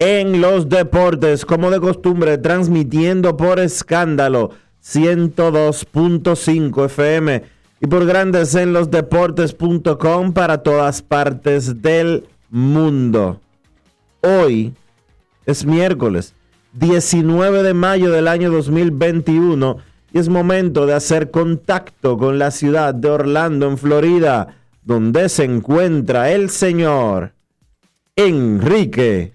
en los Deportes, como de costumbre, transmitiendo por escándalo 102.5 FM y por Grandes en los Deportes.com para todas partes del mundo. Hoy es miércoles 19 de mayo del año 2021 y es momento de hacer contacto con la ciudad de Orlando, en Florida, donde se encuentra el señor Enrique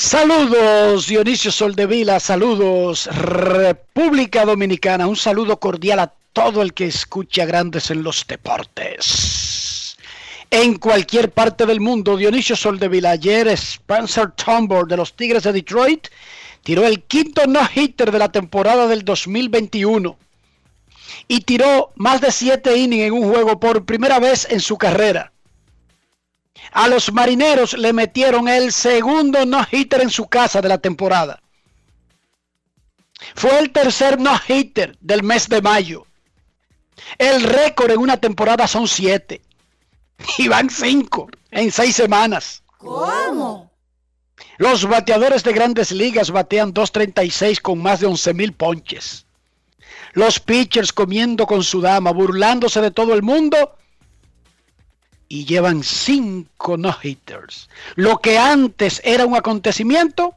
Saludos Dionisio Soldevila, saludos República Dominicana, un saludo cordial a todo el que escucha Grandes en los Deportes. En cualquier parte del mundo, Dionisio Soldevila, ayer Spencer Tombor de los Tigres de Detroit tiró el quinto no-hitter de la temporada del 2021 y tiró más de siete innings en un juego por primera vez en su carrera. A los marineros le metieron el segundo no-hitter en su casa de la temporada. Fue el tercer no-hitter del mes de mayo. El récord en una temporada son siete. Y van cinco en seis semanas. ¿Cómo? Los bateadores de grandes ligas batean 2.36 con más de 11 mil ponches. Los pitchers comiendo con su dama, burlándose de todo el mundo. Y llevan cinco no-hitters. Lo que antes era un acontecimiento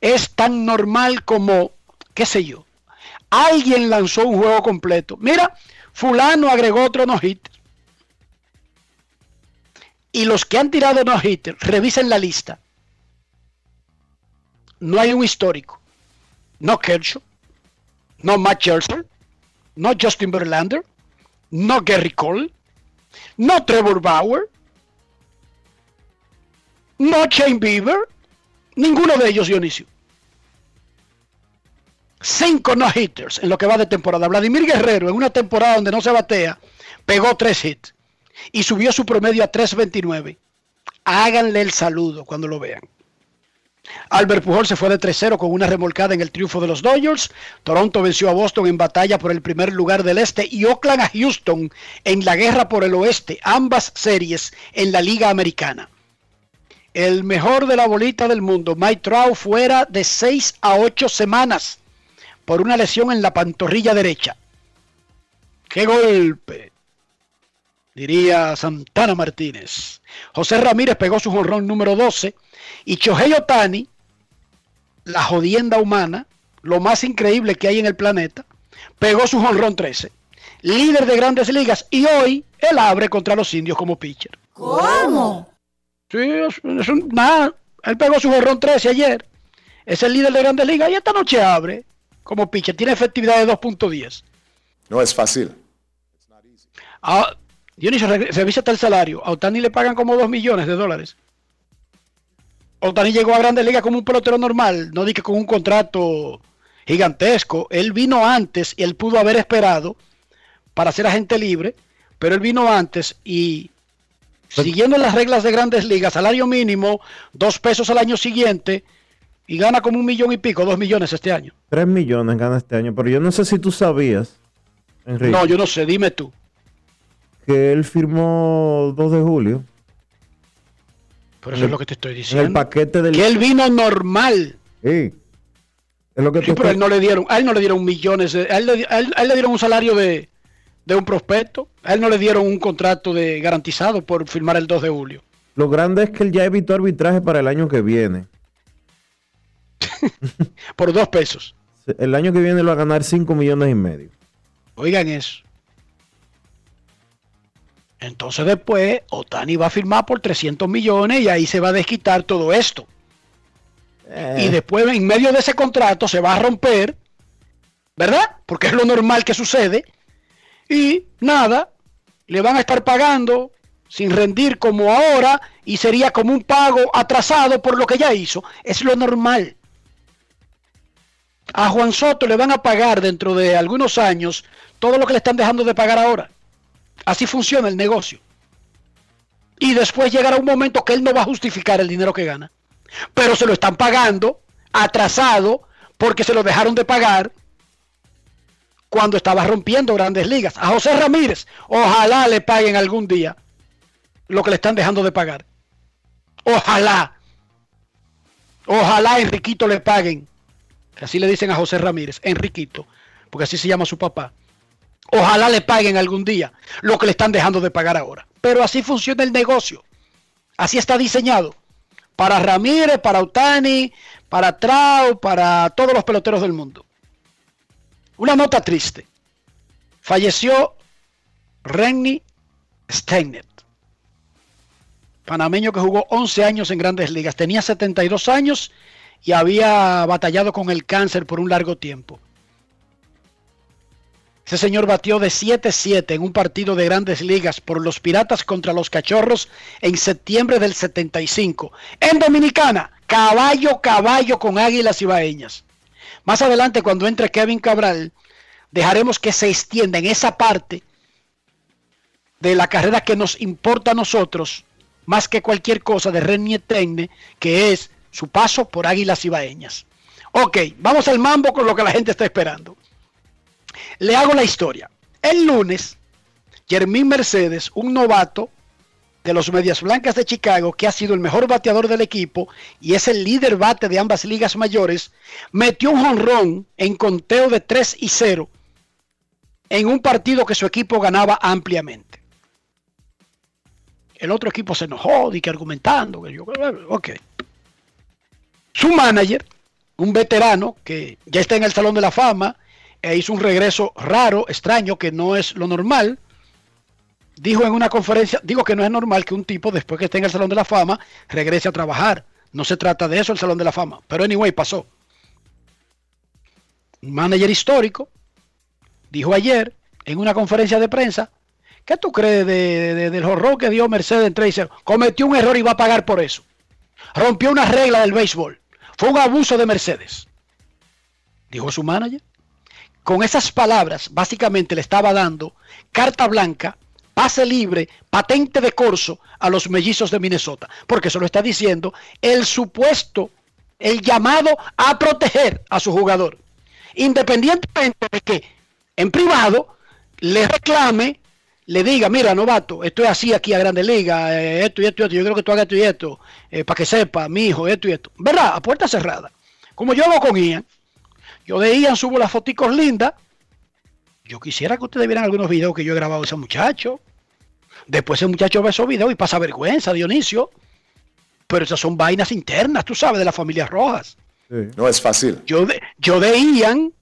es tan normal como, qué sé yo, alguien lanzó un juego completo. Mira, fulano agregó otro no-hitter. Y los que han tirado no-hitter, revisen la lista. No hay un histórico. No Kershaw, no Matt Scherzer, no Justin Verlander, no Gary Cole, no Trevor Bauer, no Shane Bieber, ninguno de ellos Dionisio. Cinco no hitters en lo que va de temporada. Vladimir Guerrero en una temporada donde no se batea, pegó tres hits y subió su promedio a 3.29. Háganle el saludo cuando lo vean. Albert Pujol se fue de 3-0 con una remolcada en el triunfo de los Dodgers. Toronto venció a Boston en batalla por el primer lugar del este y Oakland a Houston en la guerra por el oeste, ambas series en la Liga Americana. El mejor de la bolita del mundo, Mike Trout, fuera de 6 a 8 semanas por una lesión en la pantorrilla derecha. ¡Qué golpe! Diría Santana Martínez. José Ramírez pegó su jonrón número 12 y Chohei Otani, la jodienda humana, lo más increíble que hay en el planeta, pegó su jonrón 13. Líder de grandes ligas y hoy él abre contra los indios como pitcher. ¿Cómo? Sí, es, es un- nada. Él pegó su jonrón 13 ayer. Es el líder de grandes ligas y esta noche abre como pitcher. Tiene efectividad de 2.10. No es fácil. Ah, Dionisio, re- revísate el salario. A Otani le pagan como 2 millones de dólares. Otani llegó a Grandes Ligas como un pelotero normal, no di que con un contrato gigantesco. Él vino antes y él pudo haber esperado para ser agente libre, pero él vino antes y siguiendo las reglas de Grandes Ligas, salario mínimo, dos pesos al año siguiente y gana como un millón y pico, dos millones este año. 3 millones gana este año, pero yo no sé si tú sabías, Enrique, No, yo no sé, dime tú. Que él firmó 2 de julio Pero eso es lo que te estoy en el diciendo. paquete del... Que él vino normal. Sí. Es lo que Sí, pero a él no le dieron, a él no le dieron millones, de- a él, le, a él- a él le dieron un salario de, de un prospecto, a él no le dieron un contrato de garantizado por firmar el 2 de julio. Lo grande es que él ya evitó arbitraje para el año que viene. Por dos pesos. El año que viene lo va a ganar 5 millones y medio. Oigan eso. Entonces después Otani va a firmar por 300 millones y ahí se va a desquitar todo esto. Eh, Y después en medio de ese contrato se va a romper, ¿verdad? Porque es lo normal que sucede. Y nada, le van a estar pagando sin rendir como ahora y sería como un pago atrasado por lo que ya hizo. Es lo normal. A Juan Soto le van a pagar dentro de algunos años todo lo que le están dejando de pagar ahora. Así funciona el negocio. Y después llegará un momento que él no va a justificar el dinero que gana pero se lo están pagando atrasado porque se lo dejaron de pagar cuando estaba rompiendo grandes ligas. A José Ramírez, ojalá le paguen algún día lo que le están dejando de pagar. Ojalá. Ojalá a Enriquito le paguen. Así le dicen a José Ramírez, Enriquito, porque así se llama su papá. Ojalá le paguen algún día lo que le están dejando de pagar ahora. Pero así funciona el negocio. Así está diseñado para Ramírez, para Otani, para Trau, para todos los peloteros del mundo. Una nota triste. Falleció Renny Steinert, panameño que jugó 11 años en grandes ligas. Tenía 72 años y había batallado con el cáncer por un largo tiempo. Ese señor batió de 7-7 en un partido de grandes ligas por los Piratas contra los Cachorros en septiembre del 75. En Dominicana, caballo, caballo con águilas y baeñas. Más adelante, cuando entre Kevin Cabral, dejaremos que se extienda en esa parte de la carrera que nos importa a nosotros, más que cualquier cosa de Renier Tenne, que es su paso por águilas y baeñas. Ok, vamos al mambo con lo que la gente está esperando. Le hago la historia. El lunes, Jermín Mercedes, un novato de los Medias Blancas de Chicago, que ha sido el mejor bateador del equipo y es el líder bate de ambas ligas mayores, metió un jonrón en conteo de 3 y 0 en un partido que su equipo ganaba ampliamente. El otro equipo se enojó, y que argumentando, que ok. Su manager, un veterano que ya está en el Salón de la Fama, e hizo un regreso raro, extraño, que no es lo normal. Dijo en una conferencia, digo que no es normal que un tipo después que esté en el Salón de la Fama regrese a trabajar. No se trata de eso el Salón de la Fama, pero anyway pasó. Un manager histórico dijo ayer en una conferencia de prensa, ¿qué tú crees de, de- del horror que dio Mercedes en 3 Cometió un error y va a pagar por eso. Rompió una regla del béisbol. Fue un abuso de Mercedes. Dijo su manager con esas palabras básicamente le estaba dando carta blanca, pase libre, patente de corso a los mellizos de Minnesota, porque eso lo está diciendo el supuesto, el llamado a proteger a su jugador, independientemente de que en privado le reclame, le diga, mira, novato, esto es así aquí a Grande Liga, eh, esto y esto y esto, yo creo que tú hagas esto y esto, eh, para que sepa, mi hijo, esto y esto, ¿verdad? A puerta cerrada, como yo hago con Ian, yo de Ian subo las foticos lindas. Yo quisiera que ustedes vieran algunos videos que yo he grabado de ese muchacho. Después ese muchacho ve esos videos y pasa vergüenza, Dionisio. Pero esas son vainas internas, tú sabes, de las familias rojas. Sí. No es fácil. Yo de, yo de Ian,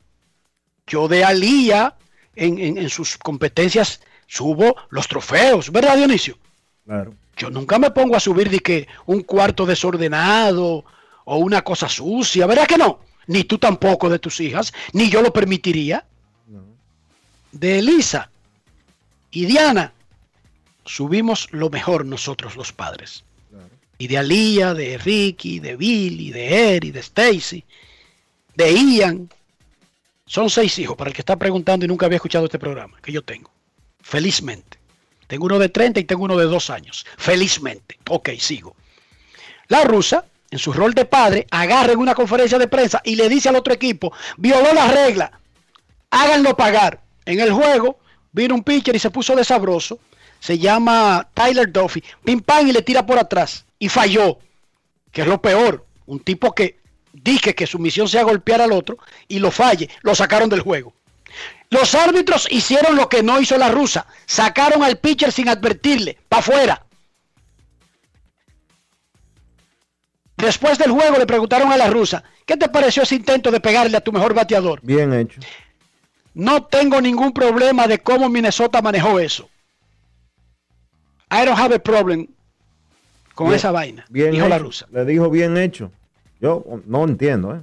yo de Alía, en, en- en sus competencias subo los trofeos, ¿verdad, Dionisio? Claro. Yo nunca me pongo a subir de que un cuarto desordenado o una cosa sucia, ¿verdad que no? Ni tú tampoco de tus hijas, ni yo lo permitiría. de Elisa y Diana, subimos lo mejor nosotros los padres. Y de Alía, de Ricky, de Billy, de Eri, de Stacy, de Ian. Son seis hijos, para el que está preguntando y nunca había escuchado este programa, que yo tengo. Felizmente. Tengo uno de 30 y tengo uno de dos años. Felizmente. Ok, sigo. La rusa, en su rol de padre, agarra en una conferencia de prensa y le dice al otro equipo, violó la regla, háganlo pagar. En el juego vino un pitcher y se puso de sabroso. Se llama Tyler Duffy. Pim pam y le tira por atrás. Y falló. Que es lo peor. Un tipo que dije que su misión sea golpear al otro y lo falle. Lo sacaron del juego. Los árbitros hicieron lo que no hizo la rusa. Sacaron al pitcher sin advertirle. Para afuera. Después del juego le preguntaron a la rusa, ¿qué te pareció ese intento de pegarle a tu mejor bateador? Bien hecho. No tengo ningún problema de cómo Minnesota manejó eso. I don't have a problem con Bien- esa vaina, Bien dijo la hecho. rusa. Le dijo bien hecho. Yo no entiendo, ¿eh?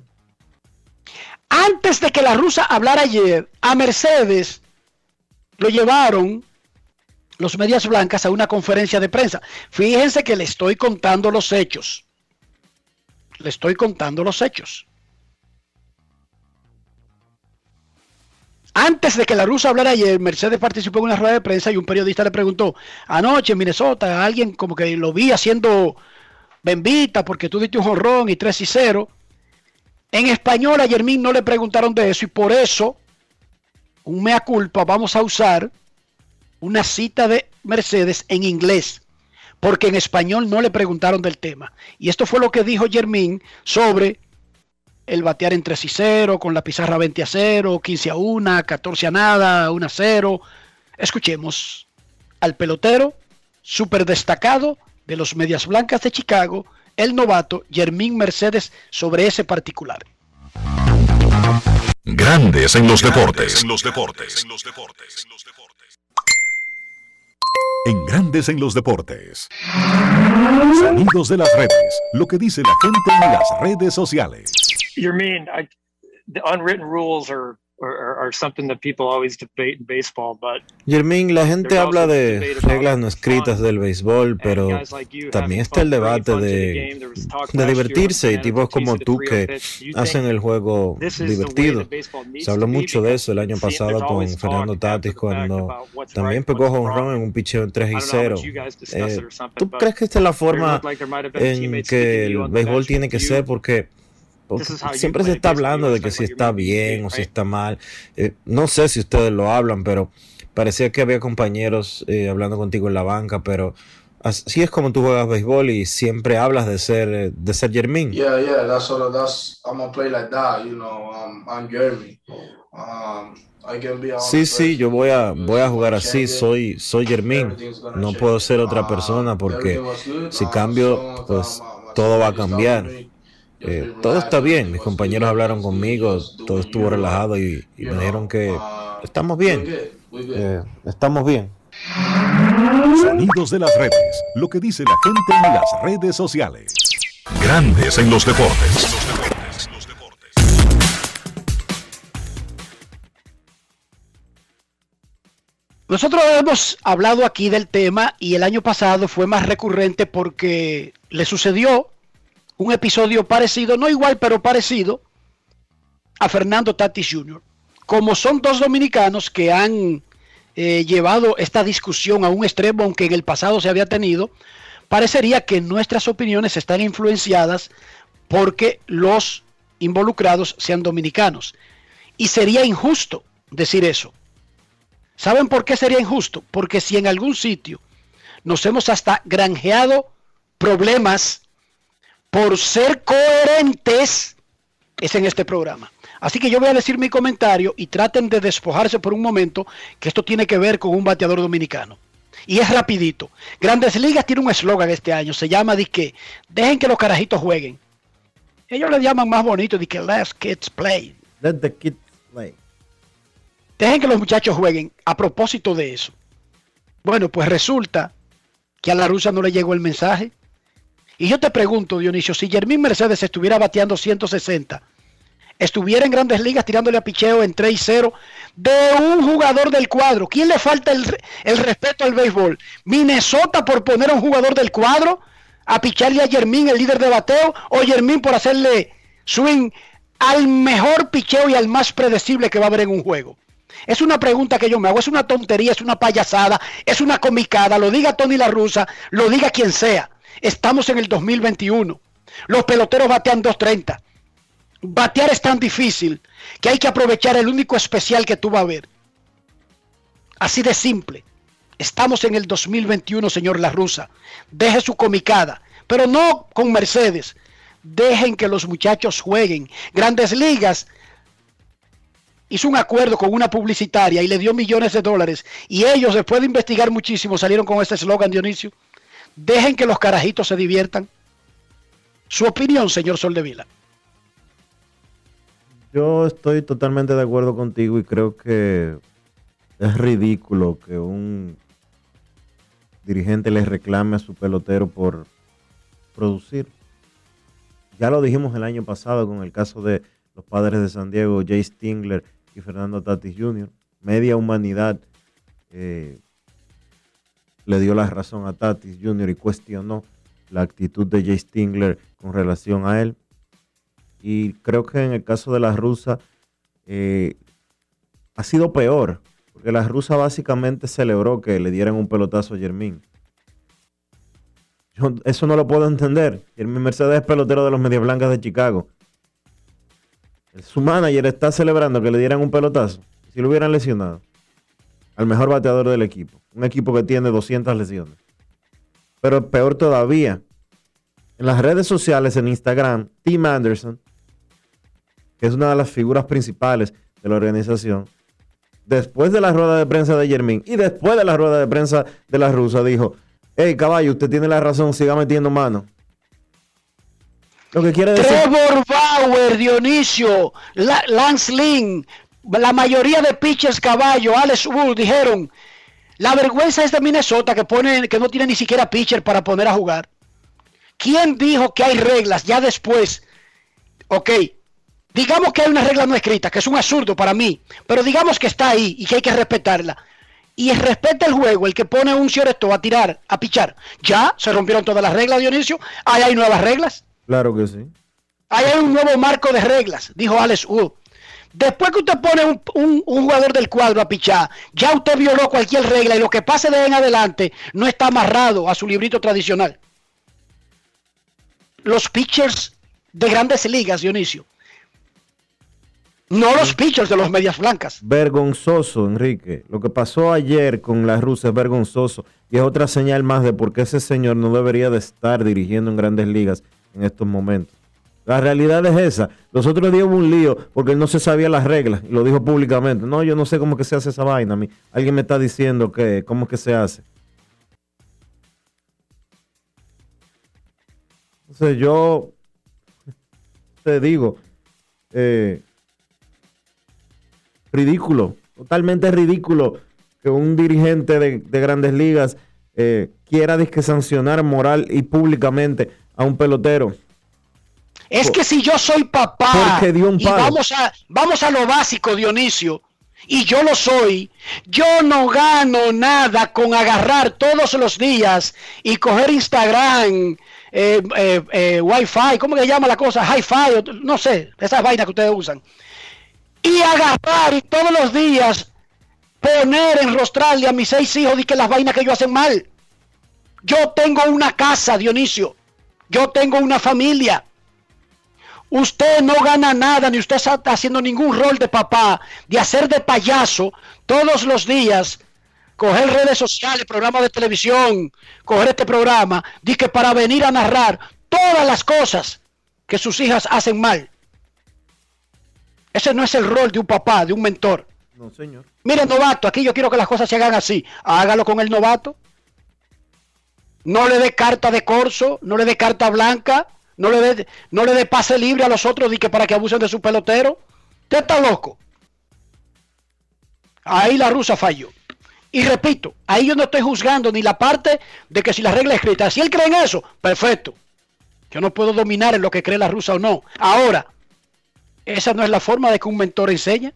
Antes de que la rusa hablara ayer, a Mercedes lo llevaron los medias blancas a una conferencia de prensa. Fíjense que le estoy contando los hechos. Le estoy contando los hechos. Antes de que la rusa hablara ayer, Mercedes participó en una rueda de prensa y un periodista le preguntó, anoche en Minnesota, alguien como que lo vi haciendo bembita porque tú diste un jonrón y 3 y 0. En español a Yermín no le preguntaron de eso y por eso, un mea culpa, vamos a usar una cita de Mercedes en inglés, porque en español no le preguntaron del tema. Y esto fue lo que dijo Yermín sobre el batear en 3 y 0, con la pizarra 20 a 0, 15 a 1, 14 a nada, 1 a 0. Escuchemos al pelotero súper destacado de los Medias Blancas de Chicago, el novato Yermín Mercedes, sobre ese particular. Grandes en los deportes. En los deportes. En Grandes en los deportes. Sonidos de las redes. Lo que dice la gente en las redes sociales. you mean I, the unwritten rules are, are are something that people always debate in baseball, but Germín, la gente habla de reglas no escritas del béisbol, pero también está el debate de, de divertirse y tipos como tú que 3-0 pitch. You hacen el juego divertido. Se habló mucho de eso el año pasado con Fernando Tatis cuando también pegó jonrón en un picheo en 3 y I don't know how 0. much you guys discuss it or something, ¿Tú crees que esta es la forma en que el béisbol tiene que ser? Porque siempre se está hablando You de que si está bien o si está mal. Eh, no sé si ustedes lo hablan, pero parecía que había compañeros eh, hablando contigo en la banca, pero así es como tú juegas béisbol y siempre hablas de ser eh, de ser Germín. Yeah, yeah, that's sort of that's I'm gonna play like that, you know. Um, I'm Jeremy. Um, I can be Sí, sí, yo voy a voy a jugar así, soy soy Germín. No puedo ser otra persona porque si cambio, pues todo va a cambiar. Eh, todo está bien, mis compañeros hablaron conmigo, todo estuvo relajado y, y me dijeron que estamos bien, eh, estamos bien. Sonidos de las redes. Lo que dice la gente en las redes sociales. Grandes en los deportes. Nosotros hemos hablado aquí del tema y el año pasado fue más recurrente porque le sucedió un episodio parecido, no igual, pero parecido, a Fernando Tatis Jr. Como son dos dominicanos que han eh, llevado esta discusión a un extremo, aunque en el pasado se había tenido, parecería que nuestras opiniones están influenciadas porque los involucrados sean dominicanos. Y sería injusto decir eso. ¿Saben por qué sería injusto? Porque si en algún sitio nos hemos hasta granjeado problemas por ser coherentes, es en este programa. Así que yo voy a decir mi comentario y traten de despojarse por un momento que esto tiene que ver con un bateador dominicano. Y es rapidito. Grandes Ligas tiene un eslogan este año, se llama que dejen que los carajitos jueguen. Ellos le llaman más bonito de que let kids play. Let the kids play. Dejen que los muchachos jueguen a propósito de eso. Bueno, pues resulta que a la rusa no le llegó el mensaje. Y yo te pregunto, Dionisio, si Jermín Mercedes estuviera bateando 160 estuviera en grandes ligas tirándole a picheo en 3 y 0 de un jugador del cuadro. ¿Quién le falta el, respeto al béisbol? Minnesota por poner a un jugador del cuadro a picharle a Germín, el líder de bateo, o Germín por hacerle swing al mejor picheo y al más predecible que va a haber en un juego. Es una pregunta que yo me hago, es una tontería, es una payasada, es una comicada, lo diga Tony La Russa, lo diga quien sea. Estamos en el 2021. Los peloteros batean 230. Batear es tan difícil que hay que aprovechar el único especial que tú vas a ver. Así de simple. Estamos en el 2021, señor La Russa. Deje su comicada, pero no con Mercedes. Dejen que los muchachos jueguen. Grandes Ligas hizo un acuerdo con una publicitaria y le dio millones de dólares. Y ellos, después de investigar muchísimo, salieron con este eslogan, Dionisio. Dejen que los carajitos se diviertan. Su opinión, señor Soldevila. Yo estoy totalmente de acuerdo contigo y creo que es ridículo que un dirigente le reclame a su pelotero por producir. Ya lo dijimos el año pasado con el caso de los padres de San Diego, Jay Stingler y Fernando Tatis Jr. Media humanidad eh, le dio la razón a Tatis Jr. y cuestionó la actitud de Jay Stingler con relación a él. Y creo que en el caso de la rusa eh, ha sido peor, porque la rusa básicamente celebró que le dieran un pelotazo a Germín. Eso no lo puedo entender. Germín Mercedes es pelotero de los Medias Blancas de Chicago. Su manager está celebrando que le dieran un pelotazo. Si lo hubieran lesionado. Al mejor bateador del equipo. Un equipo que tiene 200 lesiones. Pero peor todavía. En las redes sociales, en Instagram, Tim Anderson, que es una de las figuras principales de la organización, después de la rueda de prensa de Germín y después de la rueda de prensa de la rusa, dijo, hey caballo, usted tiene la razón, siga metiendo mano. Lo que quiere decir... Trevor Bauer, Dionisio, Lance Lynn, la mayoría de pitchers caballo, Alex Wood, dijeron, la vergüenza es de Minnesota que, pone, que no tiene ni siquiera pitcher para poner a jugar. ¿Quién dijo que hay reglas ya después? Ok, digamos que hay una regla no escrita, que es un absurdo para mí, pero digamos que está ahí y que hay que respetarla. Y respeta el juego, el que pone un cierto a tirar, a pichar. Ya se rompieron todas las reglas, Dionisio. Ahí hay nuevas reglas. Claro que sí. Ahí hay un nuevo marco de reglas, dijo Alex Wood. Después que usted pone un, jugador del cuadro a pichar, ya usted violó cualquier regla y lo que pase de en adelante no está amarrado a su librito tradicional los pitchers de grandes ligas, Dionisio. No los pitchers de los medias blancas. Vergonzoso, Enrique. Lo que pasó ayer con la rusa es vergonzoso. Y es otra señal más de por qué ese señor no debería de estar dirigiendo en grandes ligas en estos momentos. La realidad es esa. Los otros días un lío porque él no se sabía las reglas y lo dijo públicamente. No, yo no sé cómo que se hace esa vaina. Alguien me está diciendo que cómo que se hace. Entonces yo te digo, eh, ridículo, totalmente ridículo que un dirigente de, grandes ligas eh, quiera disque sancionar moral y públicamente a un pelotero. Es que si yo soy papá y vamos a, vamos a lo básico, Dionisio, y yo lo soy, yo no gano nada con agarrar todos los días y coger Instagram, eh, eh, eh, Wi-Fi, ¿cómo que llama la cosa? Hi-Fi, no sé, esas vainas que ustedes usan. Y agarrar y todos los días poner, enrostrarle a mis seis hijos y que las vainas que ellos hacen mal. Yo tengo una casa, Dionisio. Yo tengo una familia. Usted no gana nada, ni usted está haciendo ningún rol de papá, de hacer de payaso todos los días coger redes sociales, programas de televisión, coger este programa, que para venir a narrar todas las cosas que sus hijas hacen mal. Ese no es el rol de un papá, de un mentor. No, señor. Mire, novato, aquí yo quiero que las cosas se hagan así. Hágalo con el novato. No le dé carta de corso, no le dé carta blanca, no le dé, no le dé pase libre a los otros que para que abusen de su pelotero. Usted está loco. Ahí la rusa falló. Y repito, ahí yo no estoy juzgando ni la parte de que si la regla es escrita, si él cree en eso, perfecto. Yo no puedo dominar en lo que cree la rusa o no. Ahora, Esa no es la forma de que un mentor enseñe.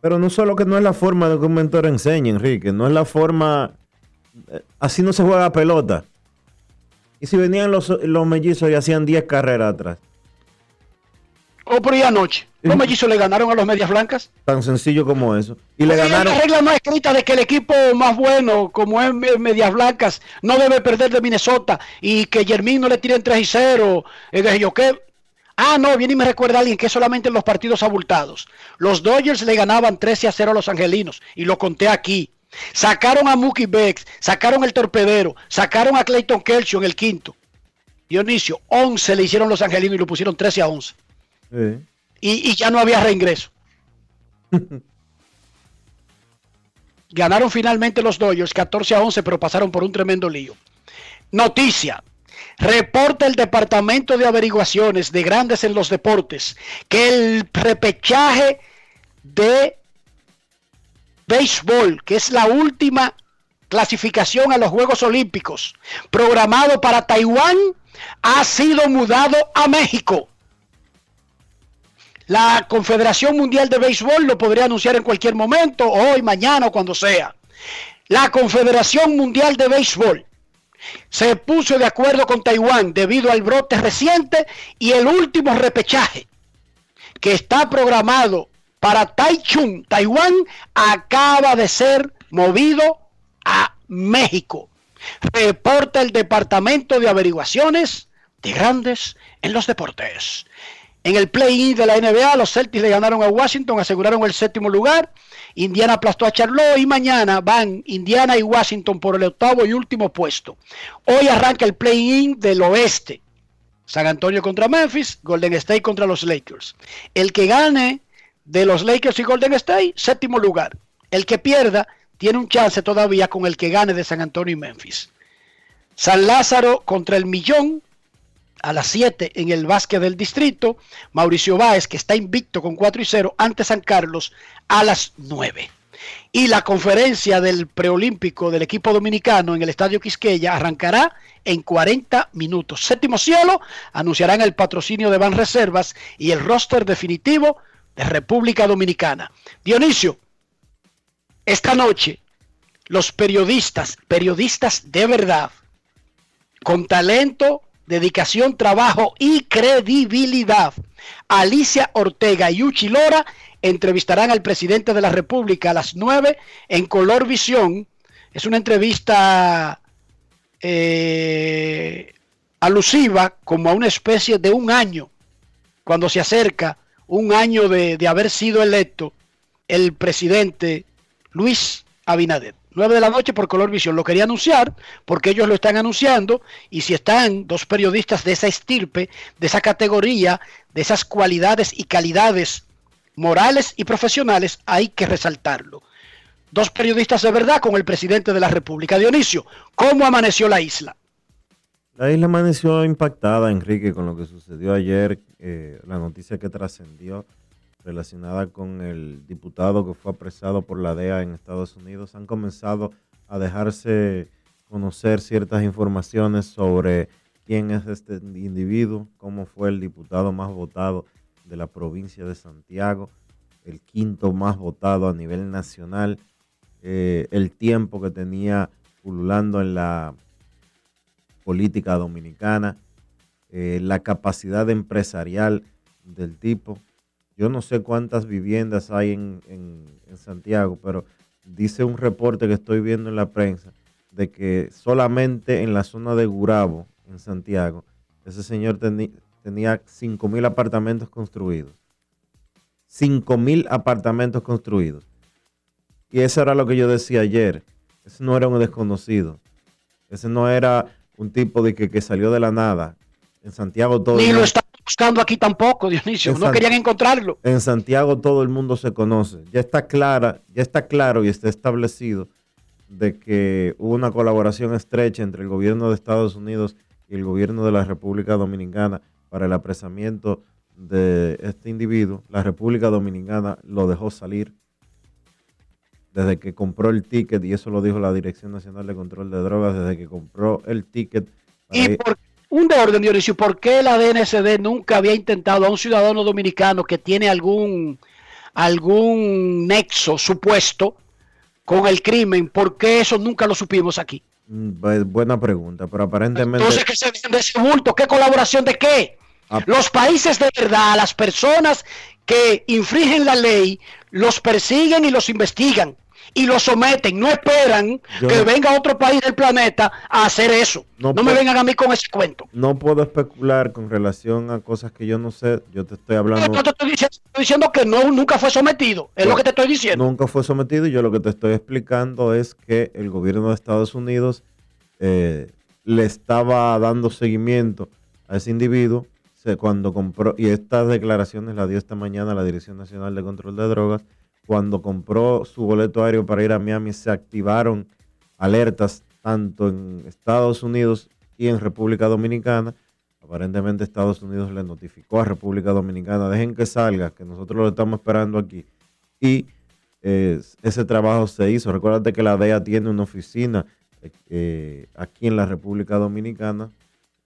Pero no solo que no es la forma de que un mentor enseñe, Enrique, no es la forma... eh, Así no se juega pelota. Y si venían los, los mellizos y hacían 10 carreras atrás. O por ahí anoche. Los mellizos le ganaron a los medias blancas. Tan sencillo como eso. Y le ganaron... una regla no escrita de que el equipo más bueno, como es Me- Medias Blancas, no debe perder de Minnesota y que Jermín no le tiren 3 y 0. eh, yo qué. Ah, no, viene y me recuerda alguien que solamente en los partidos abultados. Los Dodgers le ganaban 13 a 0 a los Angelinos y lo conté aquí. Sacaron a Mookie Becks, sacaron el torpedero, sacaron a Clayton Kershaw en el quinto. Dionisio, 11 le hicieron los Angelinos y lo pusieron 13 a 11. Sí. y, y ya no había reingreso. Ganaron finalmente los Dodgers 14 a 11, pero pasaron por un tremendo lío. Noticia. Reporta el Departamento de Averiguaciones de Grandes en los Deportes que el repechaje de béisbol, que es la última clasificación a los Juegos Olímpicos, programado para Taiwán, ha sido mudado a México. La Confederación Mundial de Béisbol lo podría anunciar en cualquier momento, hoy, mañana o cuando sea. La Confederación Mundial de Béisbol se puso de acuerdo con Taiwán debido al brote reciente y el último repechaje que está programado para Taichung, Taiwán, acaba de ser movido a México. Reporta el Departamento de Averiguaciones de Grandes en los Deportes. En el play-in de la NBA, los Celtics le ganaron a Washington, aseguraron el séptimo lugar. Indiana aplastó a Charlotte y mañana van Indiana y Washington por el octavo y último puesto. Hoy arranca el play-in del oeste. San Antonio contra Memphis, Golden State contra los Lakers. El que gane de los Lakers y Golden State, séptimo lugar. El que pierda tiene un chance todavía con el que gane de San Antonio y Memphis. San Lázaro contra el Millón, a las 7 en el básquet del distrito. Mauricio Báez, que está invicto con 4 y 0 ante San Carlos, a las 9. Y la conferencia del preolímpico del equipo dominicano en el Estadio Quisqueya arrancará en 40 minutos. Séptimo cielo anunciarán el patrocinio de Ban Reservas y el roster definitivo de República Dominicana. Dionisio, esta noche los periodistas, periodistas de verdad, con talento, dedicación, trabajo y credibilidad. Alicia Ortega y Uchi Lora entrevistarán al presidente de la República a las 9 en Color Visión. Es una entrevista eh, alusiva como a una especie de un año, cuando se acerca un año de, de haber sido electo el presidente Luis Abinader. 9 de la noche por Color Visión. Lo quería anunciar porque ellos lo están anunciando y si están dos periodistas de esa estirpe, de esa categoría, de esas cualidades y calidades morales y profesionales, hay que resaltarlo. Dos periodistas de verdad con el presidente de la República. Dionisio, ¿cómo amaneció la isla? La isla amaneció impactada, Enrique, con lo que sucedió ayer, eh, la noticia que trascendió relacionada con el diputado que fue apresado por la DEA en Estados Unidos. Han comenzado a dejarse conocer ciertas informaciones sobre quién es este individuo, cómo fue el diputado más votado de la provincia de Santiago, el quinto más votado a nivel nacional, eh, el tiempo que tenía pululando en la política dominicana, eh, la capacidad empresarial del tipo. Yo no sé cuántas viviendas hay en, en, Santiago, pero dice un reporte que estoy viendo en la prensa de que solamente en la zona de Gurabo, en Santiago, ese señor tenía 5 mil apartamentos construidos. 5 mil apartamentos construidos. Y eso era lo que yo decía ayer. Ese no era un desconocido. Ese no era un tipo de que, que salió de la nada. En Santiago todo. Ni lo están buscando aquí tampoco, Dionisio. En no San... querían encontrarlo. En Santiago todo el mundo se conoce. Ya está clara, ya está claro y está establecido de que hubo una colaboración estrecha entre el gobierno de Estados Unidos y el gobierno de la República Dominicana para el apresamiento de este individuo. La República Dominicana lo dejó salir desde que compró el ticket, y eso lo dijo la Dirección Nacional de Control de Drogas, desde que compró el ticket. ¿Y por Un de orden, Dionisio, ¿por qué la DNCD nunca había intentado a un ciudadano dominicano que tiene algún, algún nexo supuesto con el crimen? ¿Por qué eso nunca lo supimos aquí? Mm, bu- Buena pregunta, pero aparentemente... Entonces, ¿qué se de ese bulto? ¿Qué colaboración de qué? Ah. Los países de verdad, las personas que infringen la ley, los persiguen y los investigan y los someten. No esperan Yo que no- venga otro país del planeta a hacer eso. No No, me vengan a mí con ese cuento. No puedo especular con relación a cosas que yo no sé. Yo te estoy hablando... no te estoy diciendo, estoy diciendo que no, nunca fue sometido. Es lo que te estoy diciendo. Nunca fue sometido y yo lo que te estoy explicando es que el gobierno de Estados Unidos eh, le estaba dando seguimiento a ese individuo cuando compró, y estas declaraciones las dio esta mañana la Dirección Nacional de Control de Drogas, cuando compró su boleto aéreo para ir a Miami se activaron alertas tanto en Estados Unidos y en República Dominicana. Aparentemente Estados Unidos le notificó a República Dominicana, dejen que salga, que nosotros lo estamos esperando aquí. Y ese trabajo se hizo. Recuérdate que la DEA tiene una oficina eh, eh, aquí en la República Dominicana.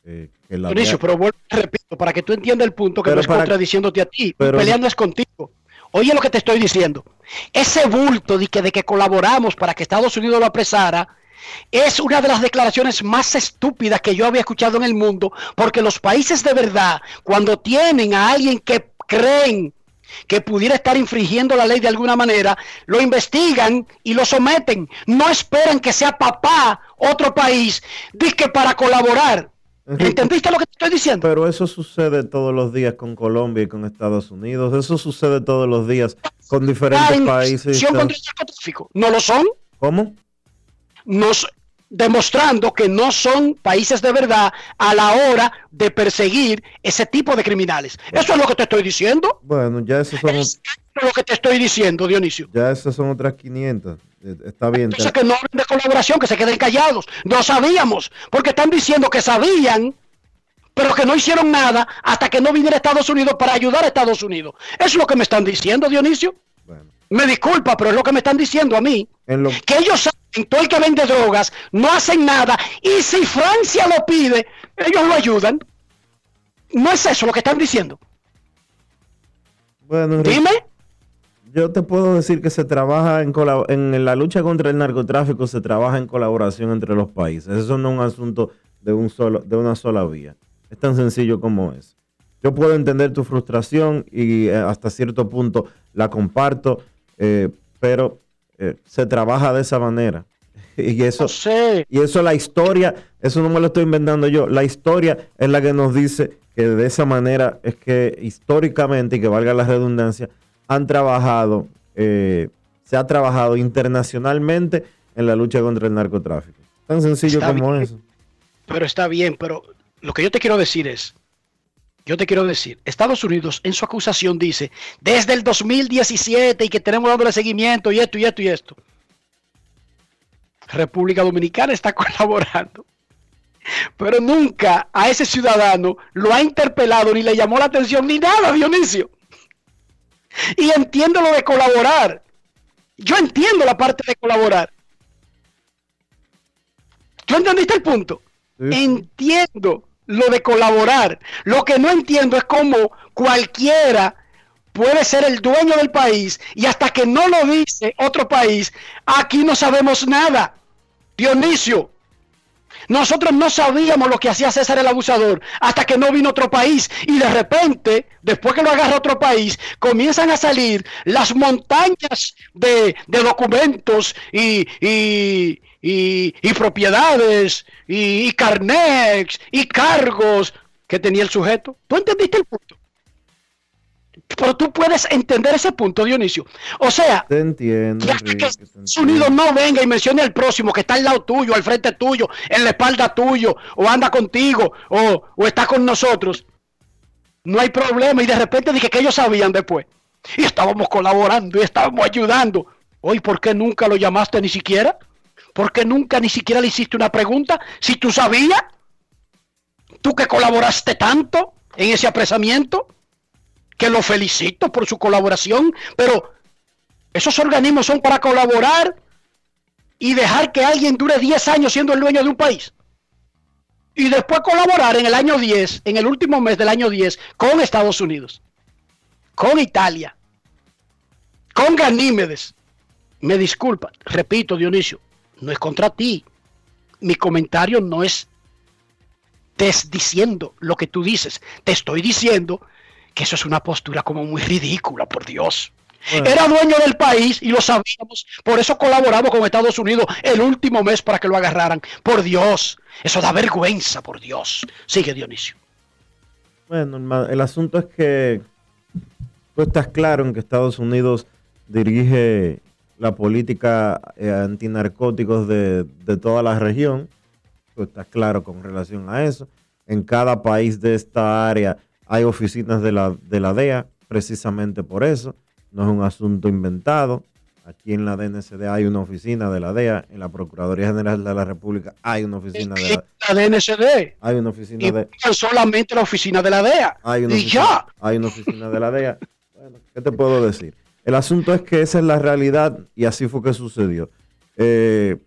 Eh, que la Dionisio, pero vuelvo repito, para que tú entiendas el punto que Pero no es para- contradiciéndote a ti, pero- peleando es contigo. Oye lo que te estoy diciendo. Ese bulto de que, de que colaboramos para que Estados Unidos lo apresara es una de las declaraciones más estúpidas que yo había escuchado en el mundo, porque los países de verdad, cuando tienen a alguien que creen que pudiera estar infringiendo la ley de alguna manera, lo investigan y lo someten. No esperan que sea papá otro país, que para colaborar. ¿Entendiste lo que te estoy diciendo? Pero eso sucede todos los días con Colombia y con Estados Unidos. Eso sucede todos los días con diferentes en países. contra el narcotráfico. No lo son, ¿Cómo? nos demostrando que no son países de verdad a la hora de perseguir ese tipo de criminales. Eso es lo que te estoy diciendo. Bueno, ya esos son, Es lo que te estoy diciendo, Dionisio. ya esas son otras 500. Eh, Está bien. Entonces que no hablen de colaboración, que se queden callados. No sabíamos, porque están diciendo que sabían, pero que no hicieron nada hasta que no viniera Estados Unidos para ayudar a Estados Unidos. Eso es lo que me están diciendo, Dionisio. bueno, Me disculpa, pero es lo que me están diciendo a mí. en lo, que ellos saben, todo el que vende drogas, no hacen nada, y si Francia lo pide, ellos lo ayudan. No es eso lo que están diciendo. bueno, Dime, yo te puedo decir que se trabaja en la lucha contra el narcotráfico, se trabaja en colaboración entre los países. Eso no es un asunto de, un solo, de una sola vía. Es tan sencillo como es. Yo puedo entender tu frustración y eh, hasta cierto punto la comparto, eh, pero eh, se trabaja de esa manera. Y eso, no sé, y eso la historia, eso no me lo estoy inventando yo, la historia es la que nos dice que de esa manera es que históricamente, y que valga la redundancia, han trabajado, eh, se ha trabajado internacionalmente en la lucha contra el narcotráfico. Tan sencillo Está como bien. eso. pero está bien, pero lo que yo te quiero decir es, yo te quiero decir, Estados Unidos en su acusación dice, desde el 2017 y que tenemos dándole seguimiento y esto y esto y esto. República Dominicana está colaborando. Pero nunca a ese ciudadano lo ha interpelado ni le llamó la atención ni nada, Dionisio. Y entiendo lo de colaborar. Yo entiendo la parte de colaborar. ¿Tú entendiste el punto? Sí. Entiendo lo de colaborar. Lo que no entiendo es cómo cualquiera puede ser el dueño del país y hasta que no lo dice otro país, aquí no sabemos nada. Dionisio, nosotros no sabíamos lo que hacía César el abusador hasta que no vino otro país y de repente, después que lo agarra otro país, comienzan a salir las montañas de, documentos y, y, propiedades y, y carnets y cargos que tenía el sujeto. ¿Tú entendiste el punto? Pero tú puedes entender ese punto, Dionisio. O sea, Te entiendo. y hasta Enrique, que Estados Unidos no venga y mencione al próximo que está al lado tuyo, al frente tuyo, en la espalda tuyo, o anda contigo, o, o está con nosotros, no hay problema. Y de repente dije que ellos sabían después. Y estábamos colaborando y estábamos ayudando. Hoy, ¿por qué nunca lo llamaste ni siquiera? ¿Por qué nunca ni siquiera le hiciste una pregunta? Si tú sabías, tú que colaboraste tanto en ese apresamiento, que lo felicito por su colaboración, pero esos organismos son para colaborar y dejar que alguien dure 10 años siendo el dueño de un país. y después colaborar en el año 10, en el último mes del año 10, con Estados Unidos, con Italia, con Ganímedes. Me disculpa, repito, Dionisio, no es contra ti. Mi comentario no es desdiciendo lo que tú dices. Te estoy diciendo que eso es una postura como muy ridícula, por Dios. Bueno. Era dueño del país y lo sabíamos. Por eso colaboramos con Estados Unidos el último mes para que lo agarraran. Por Dios. Eso da vergüenza, por Dios. Sigue Dionisio. Bueno, el asunto es que tú estás claro en que Estados Unidos dirige la política eh, antinarcóticos de, de toda la región. Tú estás claro con relación a eso. En cada país de esta área hay oficinas de la, de la DEA, precisamente por eso. No es un asunto inventado. Aquí en la DNCD hay una oficina de la DEA, en la Procuraduría General de la República hay una oficina de la, La DNCD. hay una oficina Y de, solamente la oficina de la DEA. hay una y oficina, ya. hay una oficina de la DEA. Bueno, ¿qué te puedo decir? El asunto es que esa es la realidad y así fue que sucedió. Eh,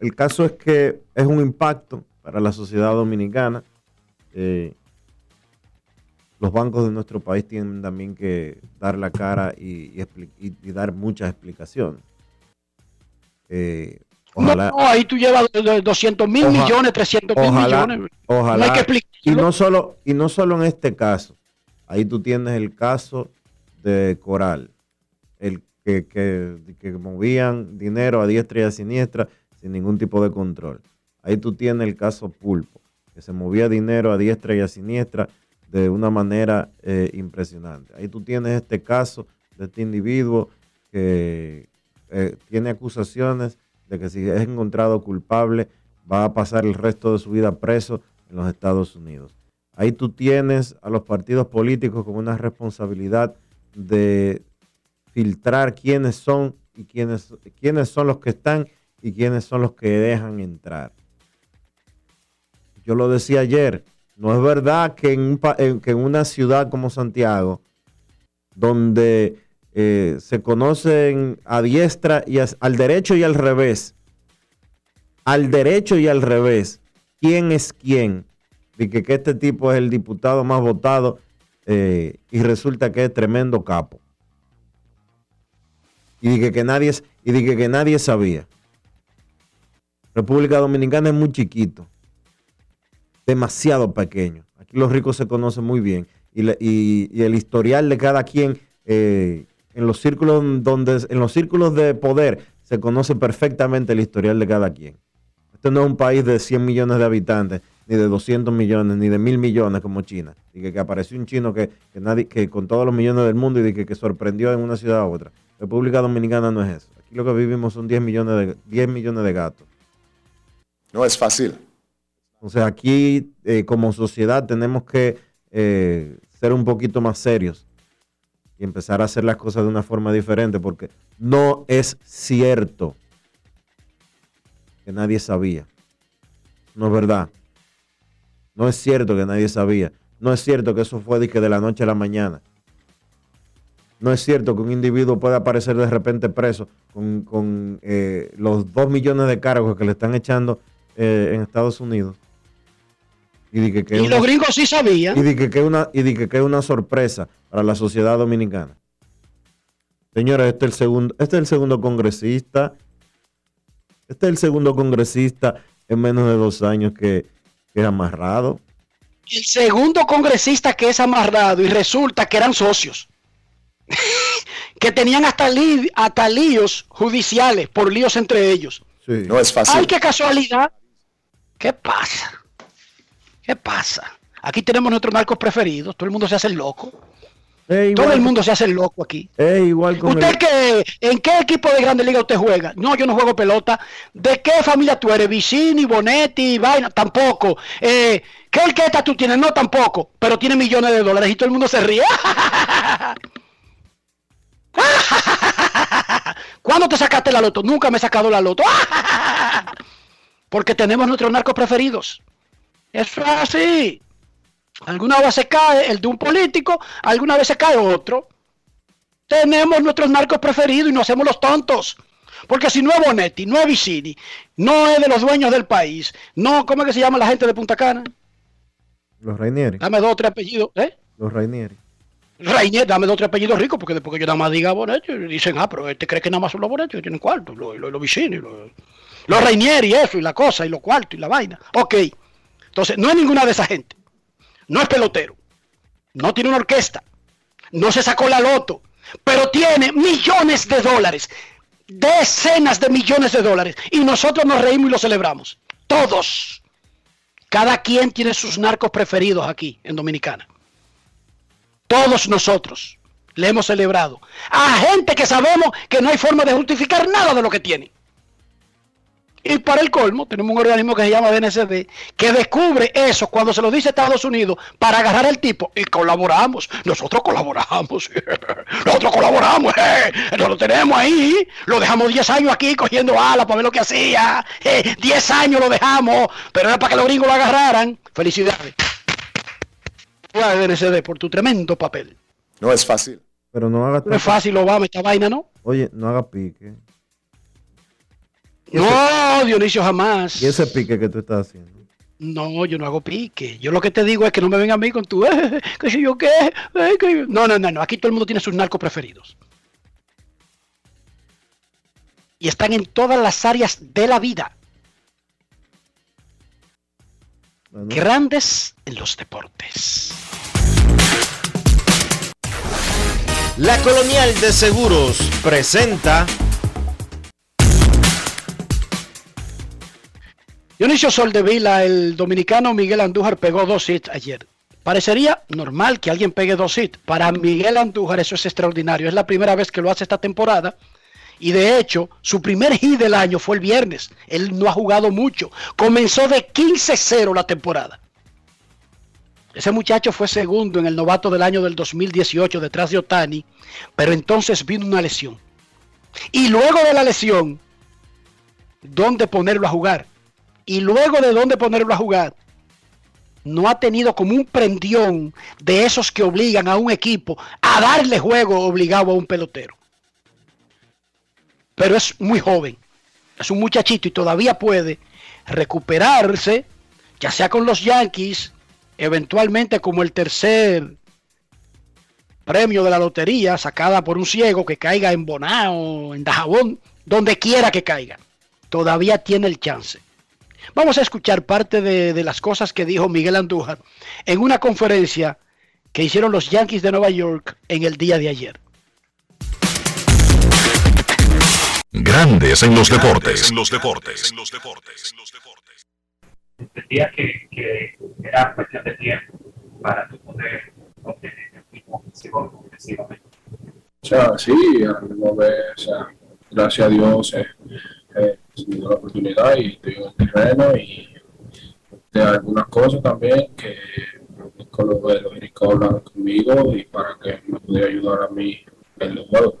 el caso es que es un impacto para la sociedad dominicana. Eh, los bancos de nuestro país tienen también que dar la cara y, y expli- y- y dar muchas explicaciones. Eh, ojalá, No, no, ahí tú llevas de- de 200 mil millones, 300 mil millones. ojalá. No hay que. Y no solo, y no solo en este caso. Ahí tú tienes el caso de Coral, el que, que, que movían dinero a diestra y a siniestra sin ningún tipo de control. Ahí tú tienes el caso Pulpo, que se movía dinero a diestra y a siniestra de una manera eh, impresionante. Ahí tú tienes este caso de este individuo que eh, tiene acusaciones de que si es encontrado culpable va a pasar el resto de su vida preso en los Estados Unidos. Ahí tú tienes a los partidos políticos con una responsabilidad de filtrar quiénes son y quiénes, quiénes son los que están y quiénes son los que dejan entrar. Yo lo decía ayer, no es verdad que en, un en- que en una ciudad como Santiago, donde eh, se conocen a diestra y al derecho y al revés, al derecho y al revés, quién es quién, de que, que este tipo es el diputado más votado eh, y resulta que es tremendo capo. Y dije que nadie, y que nadie sabía. República Dominicana es muy chiquito, demasiado pequeño. Aquí los ricos se conocen muy bien y, le- y- el historial de cada quien eh, en los círculos donde en los círculos de poder se conoce perfectamente el historial de cada quien. Este no es un país de 100 millones de habitantes, ni de 200 millones, ni de mil millones como China. Y que, apareció un chino que, nadie, que con todos los millones del mundo y que, que sorprendió en una ciudad a otra. República Dominicana no es eso. Aquí lo que vivimos son 10 millones de, 10 millones de gatos. No es fácil. Entonces aquí eh, como sociedad tenemos que eh, ser un poquito más serios y empezar a hacer las cosas de una forma diferente porque no es cierto que nadie sabía. No es verdad. No es cierto que nadie sabía. No es cierto que eso fue de, la noche a la mañana. No es cierto que un individuo pueda aparecer de repente preso con, con, eh, los dos millones de cargos que le están echando eh, en Estados Unidos. Y de que, que es Y una- los gringos sí sabían. y de que, que es una, y de que, una sorpresa para la sociedad dominicana. Señores, este es el segundo, este es el segundo congresista. Este es el segundo congresista en menos de dos años que, que es amarrado. El segundo congresista que es amarrado y resulta que eran socios. que tenían hasta, li- hasta líos judiciales por líos entre ellos. Sí. No es fácil. ¡Ay, qué casualidad! ¿Qué pasa? ¿Qué pasa? Aquí tenemos nuestros narcos preferidos. Todo el mundo se hace el loco. Es Todo el mundo se hace el loco aquí. es igual con ¿Usted el- qué? ¿En qué equipo de Grande Liga usted juega? No, yo no juego pelota. ¿De qué familia tú eres? Vicini, Bonetti, vaina, tampoco. Eh, ¿Qué orquesta tú tienes? No, tampoco. Pero tiene millones de dólares y todo el mundo se ríe. ¿Cuándo te sacaste la loto? Nunca me he sacado la loto. Porque tenemos nuestros narcos preferidos. Eso es así. Alguna vez se cae el de un político, alguna vez se cae otro. Tenemos nuestros narcos preferidos y nos hacemos los tontos. Porque si no es Bonetti, no es Vicini, no es de los dueños del país, no, ¿cómo es que se llama la gente de Punta Cana? Los Rainieri. Dame dos o tres apellidos, ¿eh? Los Rainieri. Rainier, dame dos o tres apellidos ricos, porque después que yo nada más diga Bonetti, dicen, ah, pero este cree que nada más son los Bonetti que tienen cuartos, los, los, los Vicini, los, los Rainieri, eso, y la cosa, y los cuartos, y la vaina. Ok. Entonces, no es ninguna de esa gente. No es pelotero. No tiene una orquesta. No se sacó la loto. Pero tiene millones de dólares. Decenas de millones de dólares. Y nosotros nos reímos y lo celebramos. Todos. Cada quien tiene sus narcos preferidos aquí en Dominicana. Todos nosotros le hemos celebrado a gente que sabemos que no hay forma de justificar nada de lo que tiene. Y para el colmo, tenemos un organismo que se llama DNCD, que descubre eso cuando se lo dice Estados Unidos para agarrar al tipo y colaboramos. Nosotros colaboramos. Nosotros colaboramos. Nos lo tenemos ahí. Lo dejamos 10 años aquí cogiendo alas para ver lo que hacía. 10 años lo dejamos, pero era para que los gringos lo agarraran. Felicidades. DNCD por tu tremendo papel. No es fácil. Pero no haga No es fácil, Obama, esta vaina, ¿no? Oye, no haga pique. No, Dionisio, jamás. ¿Y ese pique que tú estás haciendo? No, yo no hago pique. Yo lo que te digo es que no me vengan a mí con tu, eh, que si yo qué. eh, que- No, no, no, no. Aquí todo el mundo tiene sus narcos preferidos. Y están en todas las áreas de la vida. Bueno, Grandes en los deportes. La Colonial de Seguros presenta Dionisio Soldevila, el dominicano Miguel Andújar pegó dos hits ayer. Parecería normal que alguien pegue dos hits. Para Miguel Andújar eso es extraordinario. Es la primera vez que lo hace esta temporada. Y de hecho, su primer hit del año fue el viernes. Él no ha jugado mucho. Comenzó de 15-0 la temporada. Ese muchacho fue segundo en el novato del año del 2018 detrás de Otani. Pero entonces vino una lesión. Y luego de la lesión, ¿dónde ponerlo a jugar? Y luego de dónde ponerlo a jugar, no ha tenido como un prendión de esos que obligan a un equipo a darle juego obligado a un pelotero. Pero es muy joven, es un muchachito y todavía puede recuperarse, ya sea con los Yankees, eventualmente como el tercer premio de la lotería sacada por un ciego que caiga en Bonao, en Dajabón, donde quiera que caiga. Todavía tiene el chance. Vamos a escuchar parte de, de, las cosas que dijo Miguel Andújar en una conferencia que hicieron los Yankees de Nueva York en el día de ayer. Grandes en los deportes. En los deportes. En los deportes. Entendía que, que era cuestión de tiempo para tu poder obtener el mismo ofensivo ofensivamente. O sea, sí, al mismo vez, o sea, gracias a Dios eh, eh, se dio la oportunidad y estoy en el terreno y de algunas cosas también que con los, los médicos hablaron conmigo y para que me pudiera ayudar a mí en los juegos.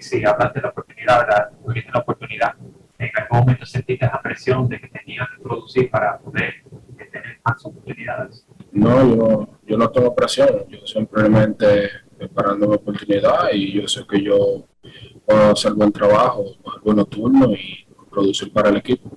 Sí, hablaste de la oportunidad, ¿verdad? tuviste la oportunidad. ¿En algún momento sentiste la presión de que tenías que producir para poder tener más oportunidades? No, yo no, yo no tengo presión, yo simplemente preparando mi oportunidad y yo sé que yo puedo hacer buen trabajo, buenos turnos y producir para el equipo.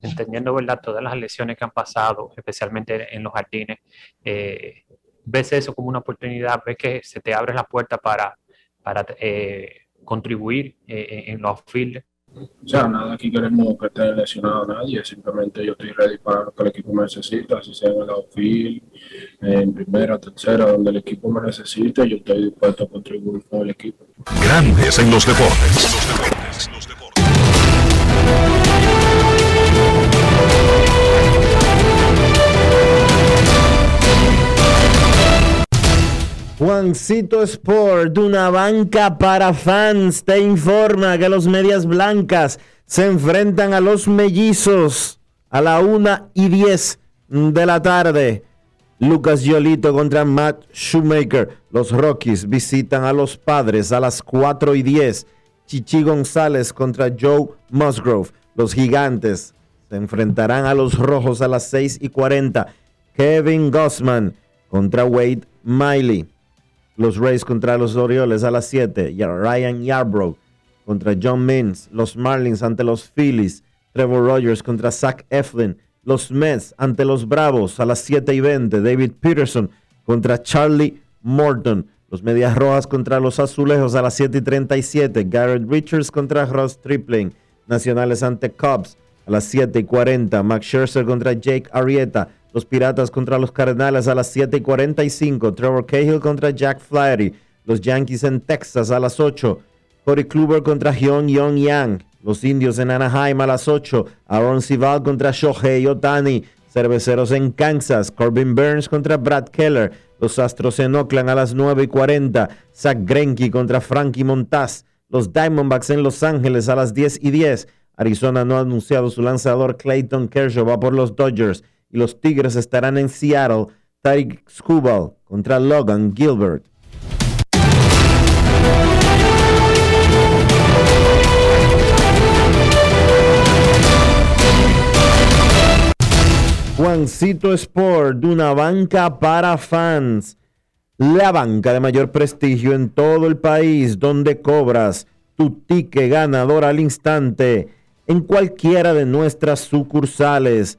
Entendiendo ¿verdad? todas las lesiones que han pasado, especialmente en los jardines, eh, ves eso como una oportunidad, ves que se te abre la puerta para, para eh, contribuir eh, en los fields. O sea, nada aquí queremos que esté lesionado a nadie, simplemente yo estoy ready para lo que el equipo me necesita, si sea en el outfield, en primera, tercera, donde el equipo me necesite, yo estoy dispuesto a contribuir con el equipo. Grandes en los deportes. Juancito Sport, una banca para fans, te informa que los medias blancas se enfrentan a los mellizos a la 1 y 10 de la tarde. Lucas Yolito contra Matt Shoemaker. Los Rockies visitan a los padres a las 4 y 10. Chichi González contra Joe Musgrove. Los gigantes se enfrentarán a los rojos a las 6 y 40. Kevin Gossman contra Wade Miley. Los Rays contra los Orioles a las 7. Y Ryan Yarbrough contra John Means. Los Marlins ante los Phillies. Trevor Rogers contra Zach Eflin. Los Mets ante los Bravos a las 7 y 20. David Peterson contra Charlie Morton. Los Medias Rojas contra los Azulejos a las 7 y 37. Garrett Richards contra Ross Tripling. Nacionales ante Cubs a las 7 y 40. Max Scherzer contra Jake Arrieta. Los Piratas contra los Cardenales a las 7 y 45. Trevor Cahill contra Jack Flaherty. Los Yankees en Texas a las 8. Corey Kluber contra Hyun Young Yang. Los Indios en Anaheim a las 8. Aaron Sival contra Shohei Otani. Cerveceros en Kansas. Corbin Burns contra Brad Keller. Los Astros en Oakland a las 9 y 40. Zach Greinke contra Frankie Montaz. Los Diamondbacks en Los Ángeles a las 10 y 10. Arizona no ha anunciado su lanzador Clayton Kershaw va por los Dodgers. Y los Tigres estarán en Seattle. Tyreek Skubal contra Logan Gilbert. Juancito Sport, una banca para fans. La banca de mayor prestigio en todo el país, donde cobras tu ticket ganador al instante en cualquiera de nuestras sucursales.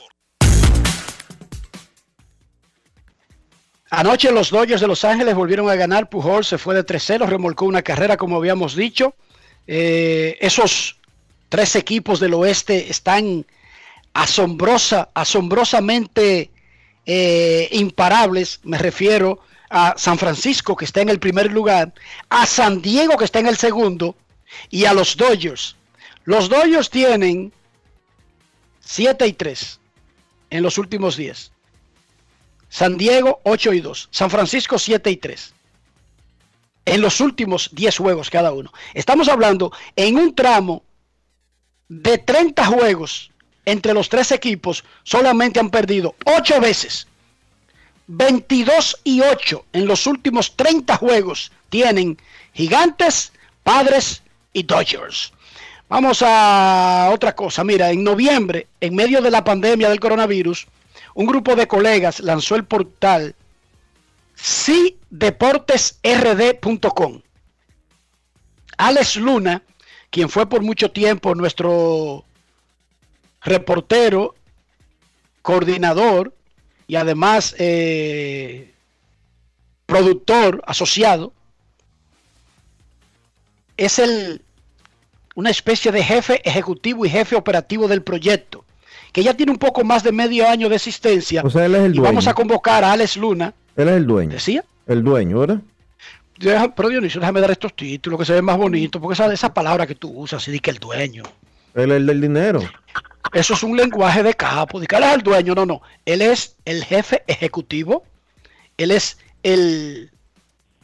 Anoche los Dodgers de Los Ángeles volvieron a ganar. Pujol se fue de 3-0, remolcó una carrera como habíamos dicho. Eh, esos tres equipos del oeste están asombrosa, asombrosamente eh, imparables. Me refiero a San Francisco, que está en el primer lugar, a San Diego, que está en el segundo, y a los Dodgers. Los Dodgers tienen 7 y 3 en los últimos 10. San Diego 8 y 2. San Francisco 7 y 3. En los últimos 10 juegos cada uno. Estamos hablando en un tramo de 30 juegos entre los tres equipos. Solamente han perdido 8 veces. 22 y 8 en los últimos 30 juegos tienen Gigantes, Padres y Dodgers. Vamos a otra cosa. Mira, en noviembre, en medio de la pandemia del coronavirus, un grupo de colegas lanzó el portal sideportesrd.com. Alex Luna, quien fue por mucho tiempo nuestro reportero, coordinador y además eh, productor asociado, es el una especie de jefe ejecutivo y jefe operativo del proyecto, que ya tiene un poco más de medio año de existencia. O sea, él es el y dueño. vamos a convocar a Alex Luna. Él es el dueño. ¿Decía? El dueño, ¿verdad? Deja- Pero Dionisio, déjame dar estos títulos que se ven más bonitos, porque esa, esa palabra que tú usas, así de que el dueño. Él es el del dinero. Eso es un lenguaje de capo, de que él es el dueño, no, no. Él es el jefe ejecutivo, él es el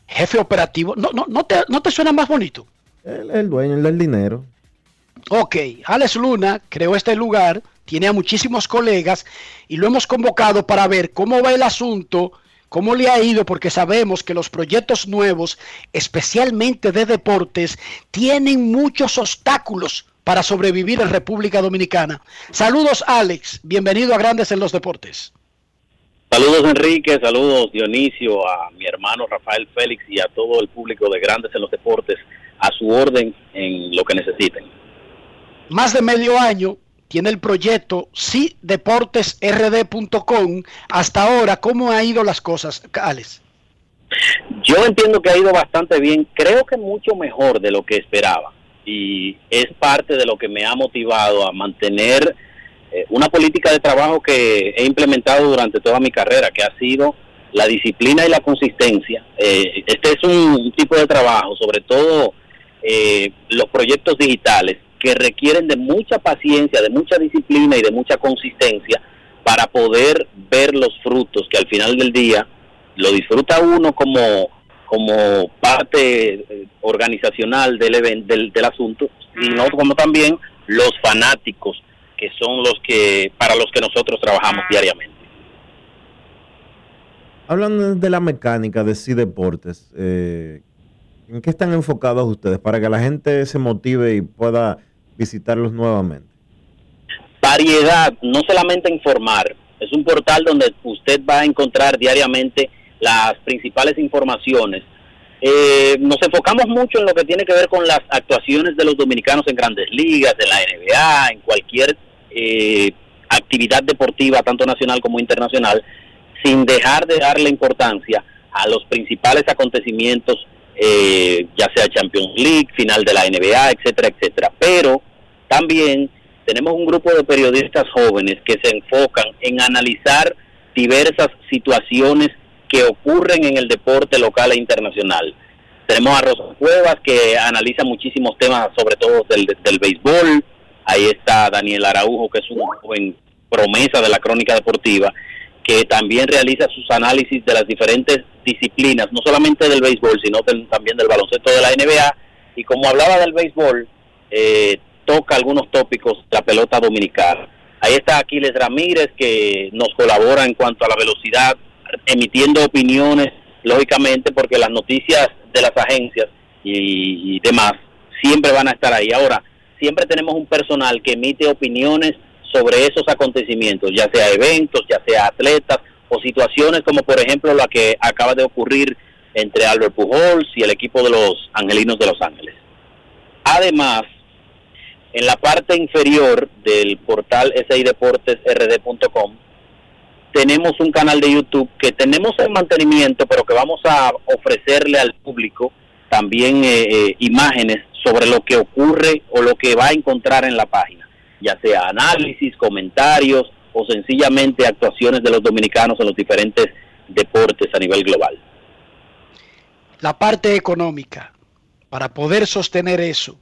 jefe operativo. No, no, no, te, no te suena más bonito. Él es el dueño, el del dinero. Ok, Alex Luna creó este lugar, tiene a muchísimos colegas y lo hemos convocado para ver cómo va el asunto, cómo le ha ido, porque sabemos que los proyectos nuevos, especialmente de deportes, tienen muchos obstáculos para sobrevivir en República Dominicana. Saludos Alex, bienvenido a Grandes en los Deportes. Saludos Enrique, saludos Dionisio, a mi hermano Rafael Félix y a todo el público de Grandes en los Deportes, a su orden en lo que necesiten. Más de medio año tiene el proyecto sideportesrd.com. Hasta ahora, ¿cómo ha ido las cosas, Alex? Yo entiendo que ha ido bastante bien, creo que mucho mejor de lo que esperaba y es parte de lo que me ha motivado a mantener eh, una política de trabajo que he implementado durante toda mi carrera, que ha sido la disciplina y la consistencia. Eh, este es un tipo de trabajo, sobre todo eh, los proyectos digitales, que requieren de mucha paciencia, de mucha disciplina y de mucha consistencia para poder ver los frutos que al final del día lo disfruta uno como como parte eh, organizacional del, even- del, del asunto, sino como también los fanáticos que son los que para los que nosotros trabajamos diariamente. Hablando de la mecánica de sí deportes, eh, ¿en qué están enfocados ustedes para que la gente se motive y pueda visitarlos nuevamente? Variedad, no solamente informar, es un portal donde usted va a encontrar diariamente las principales informaciones. Eh, nos enfocamos mucho en lo que tiene que ver con las actuaciones de los dominicanos en grandes ligas, en la NBA, en cualquier eh, actividad deportiva, tanto nacional como internacional, sin dejar de darle importancia a los principales acontecimientos, eh, ya sea Champions League, final de la NBA, etcétera, etcétera. Pero también tenemos un grupo de periodistas jóvenes que se enfocan en analizar diversas situaciones que ocurren en el deporte local e internacional. Tenemos a Rosa Cuevas que analiza muchísimos temas, sobre todo del, del béisbol. Ahí está Daniel Araujo, que es un joven promesa de la crónica deportiva, que también realiza sus análisis de las diferentes disciplinas, no solamente del béisbol, sino del- también del baloncesto de la NBA. Y como hablaba del béisbol, eh, toca algunos tópicos la pelota dominicana. Ahí está Aquiles Ramírez, que nos colabora en cuanto a la velocidad, emitiendo opiniones, lógicamente, porque las noticias de las agencias y, y demás siempre van a estar ahí. Ahora, siempre tenemos un personal que emite opiniones sobre esos acontecimientos, ya sea eventos, ya sea atletas o situaciones como por ejemplo la que acaba de ocurrir entre Albert Pujols y el equipo de los Angelinos de Los Ángeles. Además, en la parte inferior del portal sideportesrd.com tenemos un canal de YouTube que tenemos en mantenimiento, pero que vamos a ofrecerle al público también eh, eh, imágenes sobre lo que ocurre o lo que va a encontrar en la página, ya sea análisis, comentarios o sencillamente actuaciones de los dominicanos en los diferentes deportes a nivel global. la parte económica, para poder sostener eso,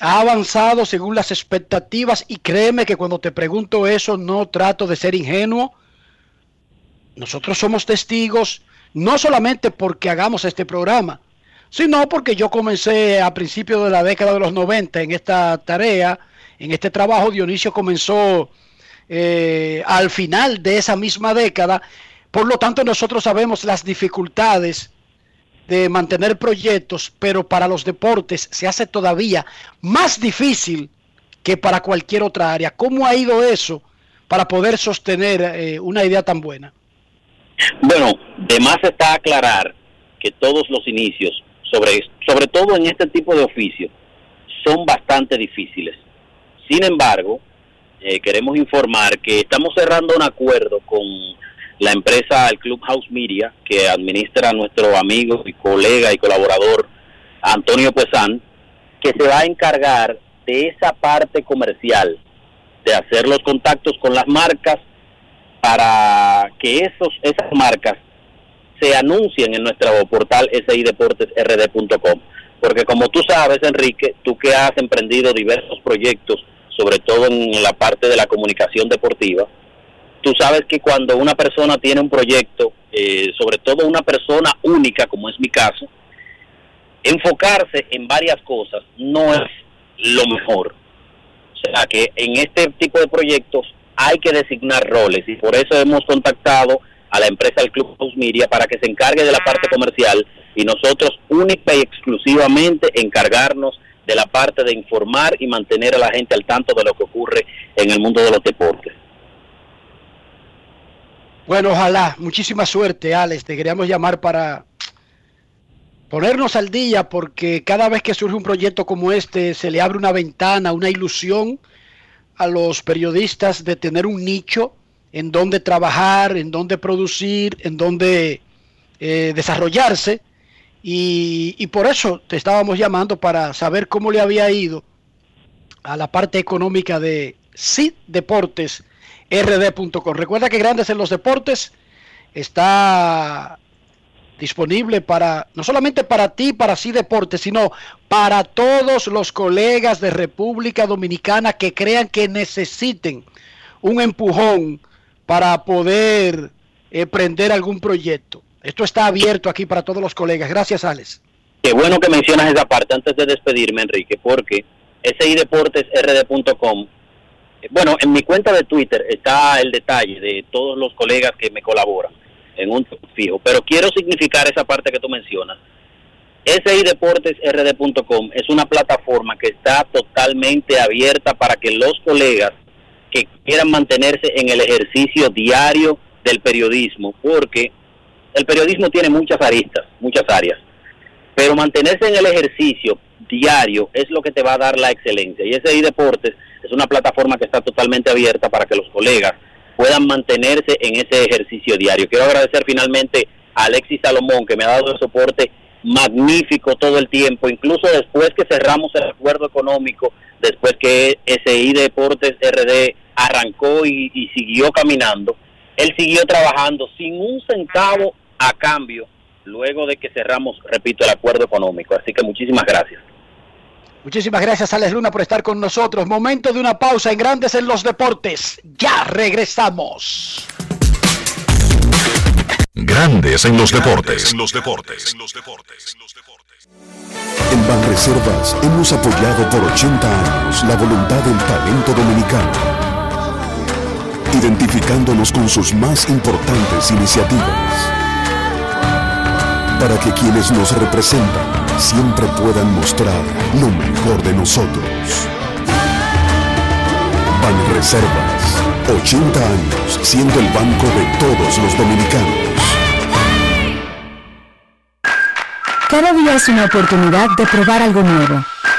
ha avanzado según las expectativas y créeme que cuando te pregunto eso no trato de ser ingenuo. Nosotros somos testigos no solamente porque hagamos este programa, sino porque yo comencé a principios de la década de los 90 en esta tarea, en este trabajo. Dionisio comenzó eh, al final de esa misma década. Por lo tanto, nosotros sabemos las dificultades de mantener proyectos, pero para los deportes se hace todavía más difícil que para cualquier otra área. ¿Cómo ha ido eso para poder sostener eh, una idea tan buena? Bueno, de más está aclarar que todos los inicios, sobre, sobre todo en este tipo de oficio, son bastante difíciles. Sin embargo, eh, queremos informar que estamos cerrando un acuerdo con la empresa, el Clubhouse Media, que administra nuestro amigo y colega y colaborador Antonio Puesan, que se va a encargar de esa parte comercial, de hacer los contactos con las marcas para que esos esas marcas se anuncien en nuestro portal sideportesrd.com. Porque como tú sabes, Enrique, tú que has emprendido diversos proyectos, sobre todo en la parte de la comunicación deportiva, tú sabes que cuando una persona tiene un proyecto, eh, sobre todo una persona única, como es mi caso, enfocarse en varias cosas no es lo mejor. O sea que en este tipo de proyectos hay que designar roles y por eso hemos contactado a la empresa del Club House Media para que se encargue de la parte comercial y nosotros única y exclusivamente encargarnos de la parte de informar y mantener a la gente al tanto de lo que ocurre en el mundo de los deportes. Bueno, ojalá. Muchísima suerte, Alex. Te queríamos llamar para ponernos al día porque cada vez que surge un proyecto como este se le abre una ventana, una ilusión a los periodistas de tener un nicho en donde trabajar, en donde producir, en donde eh, desarrollarse. Y, por eso te estábamos llamando para saber cómo le había ido a la parte económica de SID Deportes rd.com. Recuerda que Grandes en los Deportes está disponible para no solamente para ti, para sí deportes, sino para todos los colegas de República Dominicana que crean que necesiten un empujón para poder eh, prender algún proyecto. Esto está abierto aquí para todos los colegas. Gracias, Alex. Qué bueno que mencionas esa parte antes de despedirme, Enrique, porque sideportesrd.com Bueno, en mi cuenta de Twitter está el detalle de todos los colegas que me colaboran en un fijo, pero quiero significar esa parte que tú mencionas. SIDeportesRD.com es una plataforma que está totalmente abierta para que los colegas que quieran mantenerse en el ejercicio diario del periodismo, porque el periodismo tiene muchas aristas, muchas áreas, pero mantenerse en el ejercicio diario es lo que te va a dar la excelencia. Y SI Deportes es una plataforma que está totalmente abierta para que los colegas puedan mantenerse en ese ejercicio diario. Quiero agradecer finalmente a Alexis Salomón que me ha dado el soporte magnífico todo el tiempo, incluso después que cerramos el acuerdo económico, después que SI Deportes RD arrancó y siguió caminando, él siguió trabajando sin un centavo a cambio luego de que cerramos, repito, el acuerdo económico. Así que muchísimas gracias. Muchísimas gracias, Alex Luna, por estar con nosotros. Momento de una pausa en Grandes en los Deportes. Ya regresamos. Grandes en los deportes. En los deportes. En Banreservas hemos apoyado por 80 años la voluntad del talento dominicano, identificándonos con sus más importantes iniciativas, para que quienes nos representan siempre puedan mostrar lo mejor de nosotros. Banreservas, 80 años siendo el banco de todos los dominicanos. Cada día es una oportunidad de probar algo nuevo.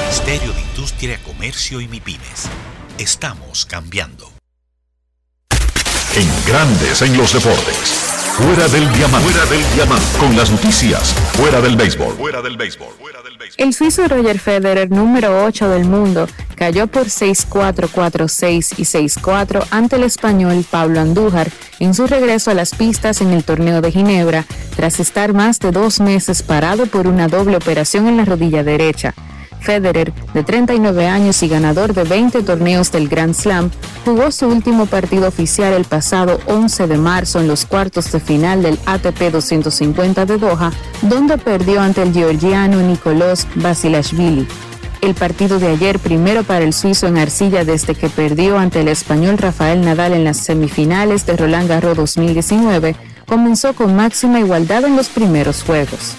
Ministerio de Industria, Comercio y MIPIMES. Estamos cambiando. En Grandes en los deportes. Fuera del diamante. Fuera del diamante. Con las noticias. Fuera del béisbol. Fuera del béisbol. El suizo Roger Federer, número 8 del mundo, cayó por 6-4, 4-6 y 6-4 ante el español Pablo Andújar en su regreso a las pistas en el torneo de Ginebra, tras estar más de dos meses parado por una doble operación en la rodilla derecha. Federer, de 39 años y ganador de 20 torneos del Grand Slam, jugó su último partido oficial el pasado 11 de marzo en los cuartos de final del ATP 250 de Doha, donde perdió ante el georgiano Nicolás Basilashvili. El partido de ayer, primero para el suizo en arcilla desde que perdió ante el español Rafael Nadal en las semifinales de Roland Garros 2019, comenzó con máxima igualdad en los primeros juegos.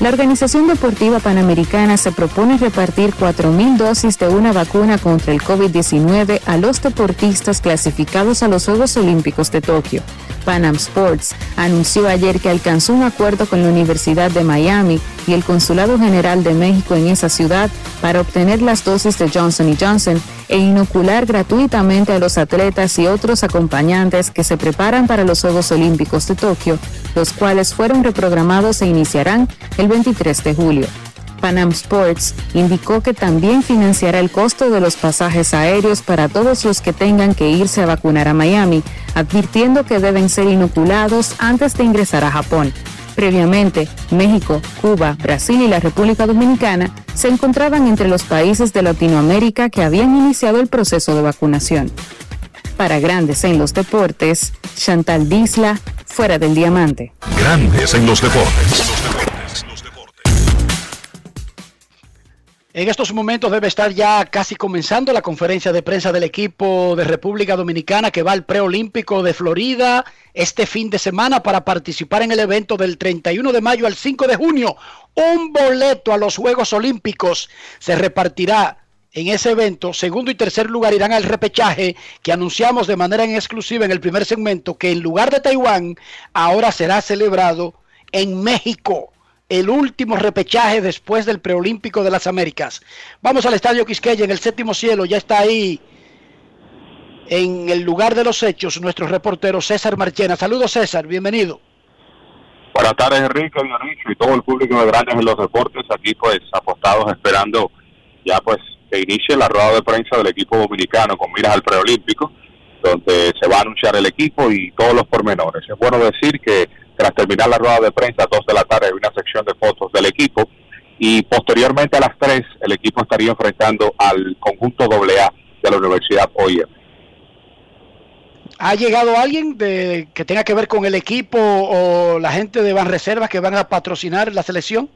La Organización Deportiva Panamericana se propone repartir 4.000 dosis de una vacuna contra el COVID-19 a los deportistas clasificados a los Juegos Olímpicos de Tokio. Panam Sports anunció ayer que alcanzó un acuerdo con la Universidad de Miami y el Consulado General de México en esa ciudad para obtener las dosis de Johnson Johnson e inocular gratuitamente a los atletas y otros acompañantes que se preparan para los Juegos Olímpicos de Tokio, los cuales fueron reprogramados e iniciarán el 23 de julio. Panam Sports indicó que también financiará el costo de los pasajes aéreos para todos los que tengan que irse a vacunar a Miami, advirtiendo que deben ser inoculados antes de ingresar a Japón. Previamente, México, Cuba, Brasil y la República Dominicana se encontraban entre los países de Latinoamérica que habían iniciado el proceso de vacunación. Para Grandes en los Deportes, Chantal Disla, fuera del diamante. Grandes en los deportes. En estos momentos debe estar ya casi comenzando la conferencia de prensa del equipo de República Dominicana que va al preolímpico de Florida este fin de semana para participar en el evento del 31 de mayo al 5 de junio. Un boleto a los Juegos Olímpicos se repartirá en ese evento. Segundo y tercer lugar irán al repechaje que anunciamos de manera en exclusiva en el primer segmento que en lugar de Taiwán ahora será celebrado en México el último repechaje después del preolímpico de las Américas. Vamos al Estadio Quisqueya en el séptimo cielo, ya está ahí en el lugar de los hechos nuestro reportero César Marchena. Saludos César, bienvenido. Buenas tardes Enrique, Dionisio y todo el público de Grandes en los Deportes, aquí pues apostados esperando ya pues que inicie la rueda de prensa del equipo dominicano con miras al preolímpico, donde se va a anunciar el equipo y todos los pormenores. Es bueno decir que tras terminar la rueda de prensa a 2 de la tarde hay una sección de fotos del equipo y posteriormente a las 3 el equipo estaría enfrentando al conjunto AA de la Universidad OIM. ¿Ha llegado alguien de, que tenga que ver con el equipo o la gente de Van Reservas que van a patrocinar la selección?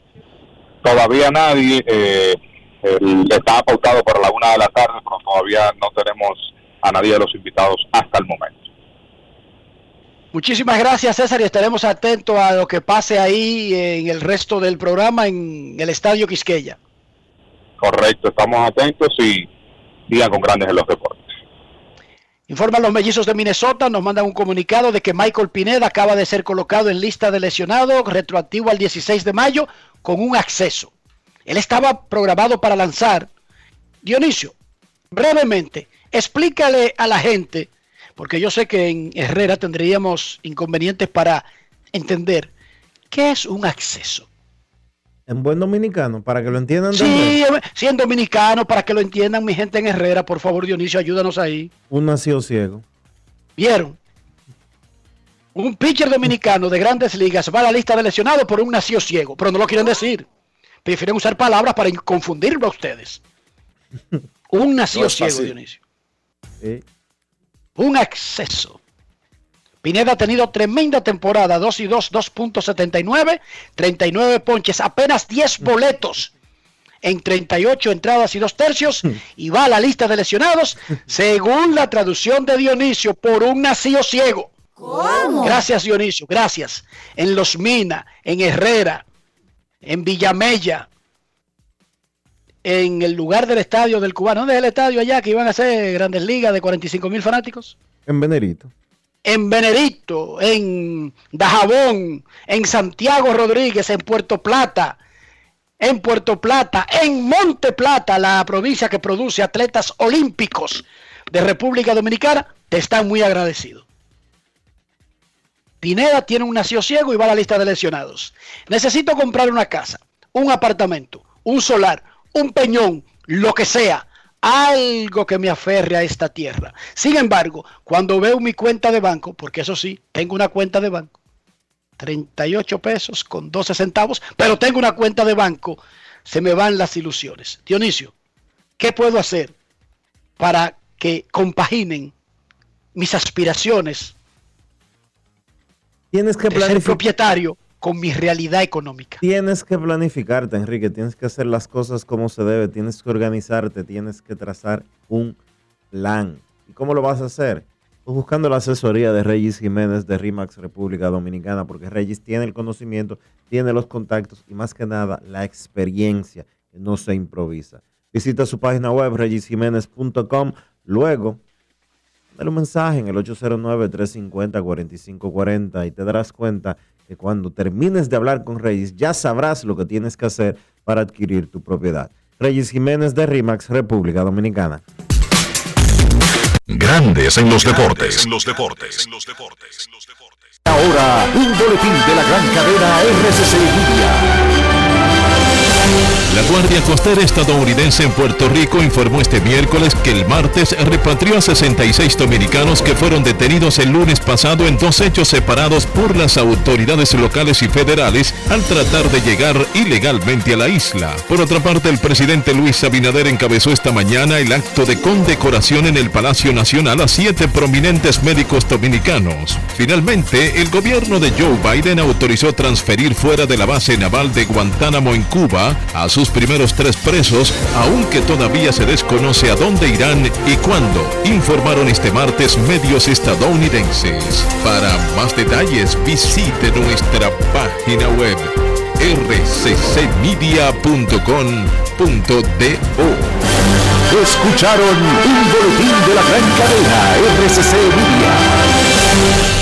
Todavía nadie. Eh, el, está pautado para la una de la tarde, pero todavía no tenemos a nadie de los invitados hasta el momento. Muchísimas gracias César y estaremos atentos a lo que pase ahí en el resto del programa en el Estadio Quisqueya. Correcto, estamos atentos y sigan con grandes en los deportes. Informan los mellizos de Minnesota, nos mandan un comunicado de que Michael Pineda acaba de ser colocado en lista de lesionados retroactivo al 16 de mayo con un acceso. Él estaba programado para lanzar. Dionisio, brevemente, explícale a la gente, porque yo sé que en Herrera tendríamos inconvenientes para entender qué es un acceso. En buen dominicano, para que lo entiendan. Sí, sí, en dominicano, para que lo entiendan mi gente en Herrera. Por favor, Dionisio, ayúdanos ahí. Un nacido ciego. ¿Vieron? Un pitcher dominicano de grandes ligas va a la lista de lesionados por un nacido ciego, pero no lo quieren decir. Prefieren usar palabras para confundirlo a ustedes. Un nacido No ciego, fácil. Dionisio. Un acceso. Pineda ha tenido tremenda temporada, 2 y 2, 2.79, 39 ponches, apenas 10 boletos en 38 entradas y 2 tercios y va a la lista de lesionados según la traducción de Dionisio por un nacido ciego. Gracias Dionisio, gracias. En Los Mina, en Herrera, en Villamella, en el lugar del estadio del cubano. ¿Dónde es el estadio allá que iban a hacer grandes ligas de 45 mil fanáticos? En Venerito. En Venerito, en Dajabón, en Santiago Rodríguez, en Puerto Plata, en Puerto Plata, en Monte Plata, la provincia que produce atletas olímpicos de República Dominicana, te están muy agradecidos. Pineda tiene un nacido ciego y va a la lista de lesionados. Necesito comprar una casa, un apartamento, un solar, un peñón, lo que sea, algo que me aferre a esta tierra. Sin embargo, cuando veo mi cuenta de banco, porque eso sí, tengo una cuenta de banco, 38 pesos con 12 centavos, pero tengo una cuenta de banco, se me van las ilusiones. Dionisio, ¿qué puedo hacer para que compaginen mis aspiraciones Tienes que de ser planificar. propietario con mi realidad económica? Tienes que planificarte, Enrique. Tienes que hacer las cosas como se debe. Tienes que organizarte. Tienes que trazar un plan. ¿Y cómo lo vas a hacer? Pues buscando la asesoría de Regis Jiménez de RIMAX República Dominicana, porque Regis tiene el conocimiento, tiene los contactos y más que nada la experiencia, que no se improvisa. Visita su página web regisjiménez.com. Luego, dale un mensaje en el 809-350-4540 y te darás cuenta que cuando termines de hablar con Reyes ya sabrás lo que tienes que hacer para adquirir tu propiedad. Reyes Jiménez de RIMAX, República Dominicana. Grandes en los deportes. los deportes. Ahora, un boletín de la gran cadena RCC Media. La Guardia Costera estadounidense en Puerto Rico informó este miércoles que el martes repatrió a 66 dominicanos que fueron detenidos el lunes pasado en dos hechos separados por las autoridades locales y federales al tratar de llegar ilegalmente a la isla. Por otra parte, el presidente Luis Abinader encabezó esta mañana el acto de condecoración en el Palacio Nacional a siete prominentes médicos dominicanos. Finalmente, el gobierno de Joe Biden autorizó transferir fuera de la base naval de Guantánamo en Cuba A sus primeros tres presos, aunque todavía se desconoce a dónde irán y cuándo, informaron este martes medios estadounidenses. Para más detalles visite nuestra página web rccmedia.com.do. Escucharon un boletín de la gran cadena RCC Media.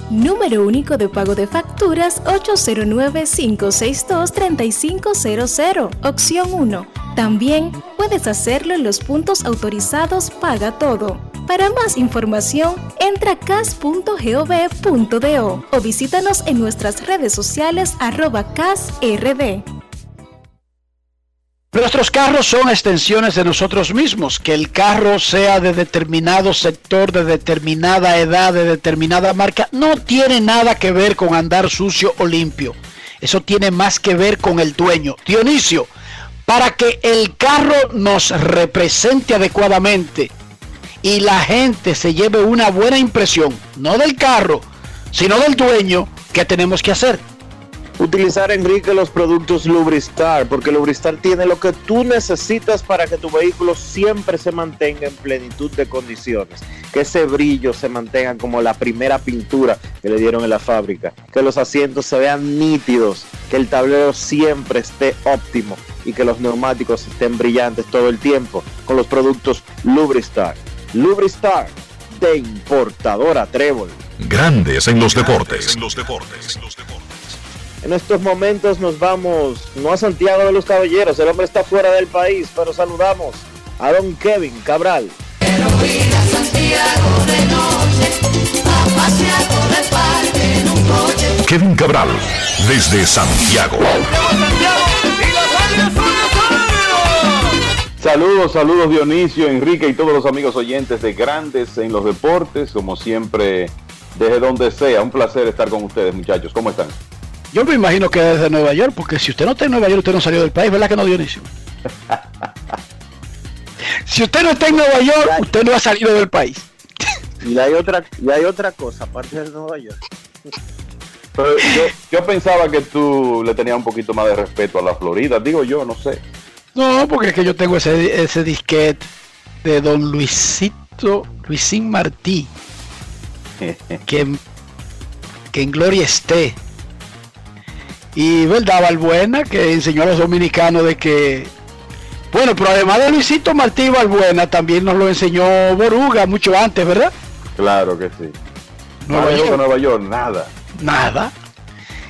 Número único de pago de facturas 809-562-3500, opción 1. También puedes hacerlo en los puntos autorizados Paga Todo. Para más información, entra a cas.gov.do o visítanos en nuestras redes sociales arroba casrd. Nuestros carros son extensiones de nosotros mismos. Que el carro sea de determinado sector, de determinada edad, de determinada marca, no tiene nada que ver con andar sucio o limpio. Eso tiene más que ver con el dueño. Dionisio, para que el carro nos represente adecuadamente y la gente se lleve una buena impresión, no del carro, sino del dueño, ¿qué tenemos que hacer? Utilizar, Enrique, los productos Lubristar, porque Lubristar tiene lo que tú necesitas para que tu vehículo siempre se mantenga en plenitud de condiciones. Que ese brillo se mantenga como la primera pintura que le dieron en la fábrica. Que los asientos se vean nítidos. Que el tablero siempre esté óptimo. Y que los neumáticos estén brillantes todo el tiempo. Con los productos Lubristar. Lubristar de importadora Trébol. Grandes en los deportes. En estos momentos nos vamos, no a Santiago de los Caballeros, el hombre está fuera del país, pero saludamos a don Kevin Cabral. Kevin Cabral, desde Santiago. Saludos, saludos Dionisio, Enrique y todos los amigos oyentes de Grandes en los Deportes, como siempre, desde donde sea. Un placer estar con ustedes, muchachos. ¿Cómo están? Yo me imagino que desde Nueva York, porque si usted no está en Nueva York, usted no salió del país, ¿verdad que no, Dionisio? si usted no está en Nueva York, usted no ha salido del país. Y hay otra, y hay otra cosa, aparte de Nueva York. Pero yo, yo pensaba que tú le tenías un poquito más de respeto a la Florida, digo yo, no sé. No, porque es que yo tengo ese, ese disquete de don Luisito, Luisín Martí, que, que en gloria esté. Y verdad, Valbuena, que enseñó a los dominicanos de que, bueno, pero además de Luisito Martí Valbuena, también nos lo enseñó Boruga mucho antes, ¿verdad? Claro que sí. Nueva Nueva York, York. Nueva York, nada. Nada.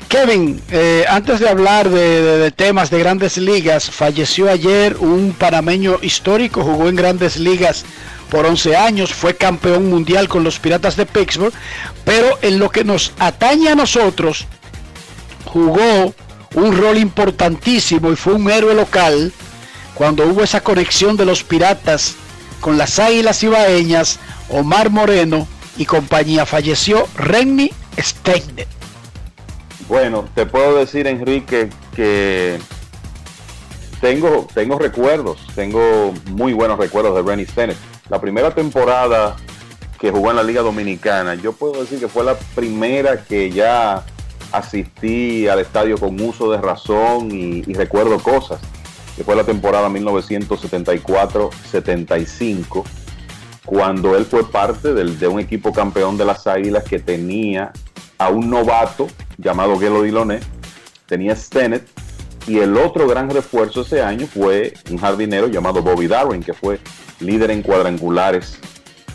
Kevin, eh, antes de hablar de, de- de temas de grandes ligas, falleció ayer un panameño histórico, jugó en grandes ligas por 11 años, fue campeón mundial con los Piratas de Pittsburgh, pero en lo que nos atañe a nosotros, jugó un rol importantísimo y fue un héroe local cuando hubo esa conexión de los Piratas con las Águilas Ibaeñas, Omar Moreno y compañía. Falleció Renny Steiner. Bueno, te puedo decir, Enrique, que tengo, tengo recuerdos, tengo muy buenos recuerdos de Rennie Stennett. La primera temporada que jugó en la Liga Dominicana, yo puedo decir que fue la primera que ya asistí al estadio con uso de razón y, recuerdo cosas, que fue la temporada 1974-75, cuando él fue parte del- de un equipo campeón de las Águilas que tenía a un novato llamado Gelo Diloné, tenía Stennett, y el otro gran refuerzo ese año fue un jardinero llamado Bobby Darwin, que fue líder en cuadrangulares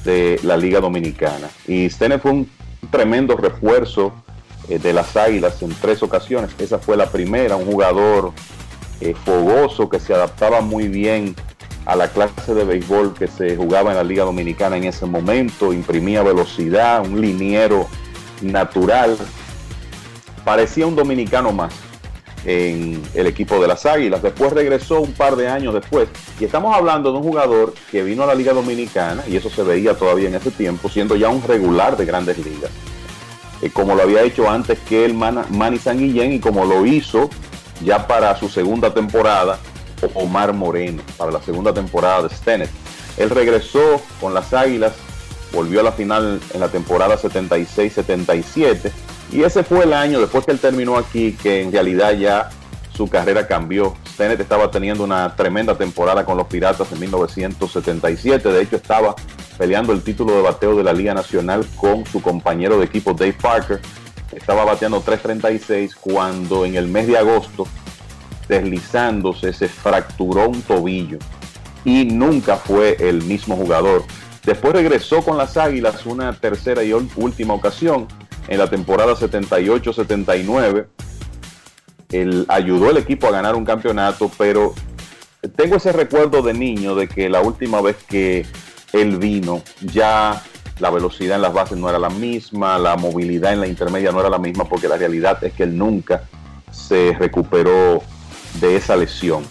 de la Liga Dominicana. Y Stennett fue un tremendo refuerzo eh, de las Águilas en tres ocasiones. Esa fue la primera, un jugador eh, fogoso que se adaptaba muy bien a la clase de béisbol que se jugaba en la Liga Dominicana en ese momento, imprimía velocidad, un liniero natural, parecía un dominicano más en el equipo de las Águilas. Después regresó un par de años después y estamos hablando de un jugador que vino a la Liga Dominicana y eso se veía todavía en ese tiempo, siendo ya un regular de grandes ligas. Eh, como lo había hecho antes que el Man- San Guillén y como lo hizo ya para su segunda temporada Omar Moreno, para la segunda temporada de Stennett. Él regresó con las Águilas, volvió a la final en la temporada 76-77 y ese fue el año después que él terminó aquí que en realidad ya su carrera cambió. Stennett estaba teniendo una tremenda temporada con los Piratas en 1977, de hecho estaba peleando el título de bateo de la Liga Nacional con su compañero de equipo Dave Parker. Estaba bateando 3.36 cuando en el mes de agosto, deslizándose, se fracturó un tobillo y nunca fue el mismo jugador. Después regresó con las Águilas una tercera y última ocasión en la temporada 78-79. Él ayudó al equipo a ganar un campeonato, pero tengo ese recuerdo de niño de que la última vez que él vino ya la velocidad en las bases no era la misma, la movilidad en la intermedia no era la misma, porque la realidad es que él nunca se recuperó de esa lesión.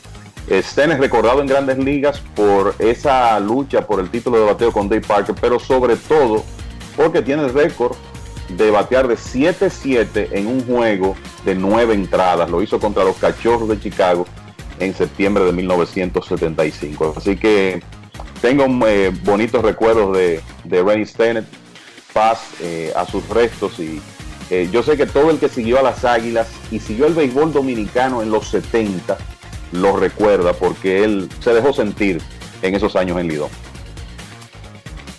Sten es recordado en grandes ligas por esa lucha por el título de bateo con Dave Parker, pero sobre todo porque tiene el récord de batear de 7-7 en un juego de nueve entradas. Lo hizo contra los Cachorros de Chicago en septiembre de 1975. Así que tengo eh, bonitos recuerdos de, de Rennie Stennett, paz eh, a sus restos y eh, yo sé que todo el que siguió a las Águilas y siguió el béisbol dominicano en los 70 lo recuerda porque él se dejó sentir en esos años en Lidón.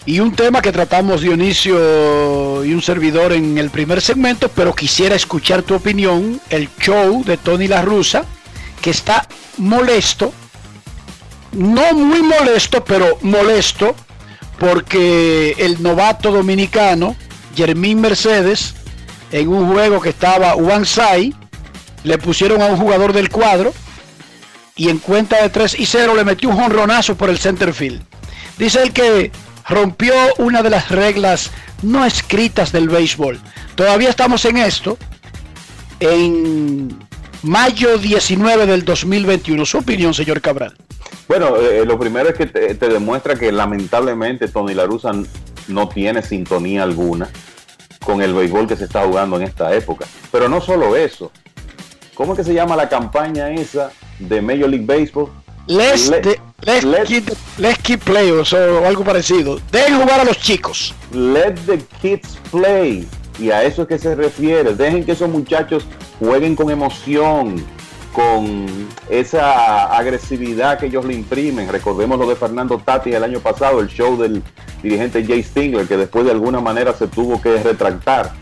Y un tema que tratamos Dionisio y un servidor en el primer segmento, pero quisiera escuchar tu opinión, el show de Tony La Russa, que está molesto, no muy molesto, pero molesto, porque el novato dominicano, Jermín Mercedes, en un juego que estaba side, le pusieron a un jugador del cuadro y en cuenta de 3 y 0 le metió un jonronazo por el center field. Dice él que rompió una de las reglas no escritas del béisbol. Todavía estamos en esto, en mayo 19 del 2021. Su opinión, señor Cabral. Bueno, eh, lo primero es que te, te demuestra que lamentablemente Tony Larusa no tiene sintonía alguna con el béisbol que se está jugando en esta época. Pero no solo eso. ¿Cómo es que se llama la campaña esa de Major League Baseball? Let's, Le- de- let's let- keep, let's keep players o algo parecido. Dejen jugar a los chicos. Let the kids play. Y a eso es que se refiere. Dejen que esos muchachos jueguen con emoción, con esa agresividad que ellos le imprimen. Recordemos lo de Fernando Tati el año pasado, el show del dirigente Jay Stingler, que después de alguna manera se tuvo que retractar.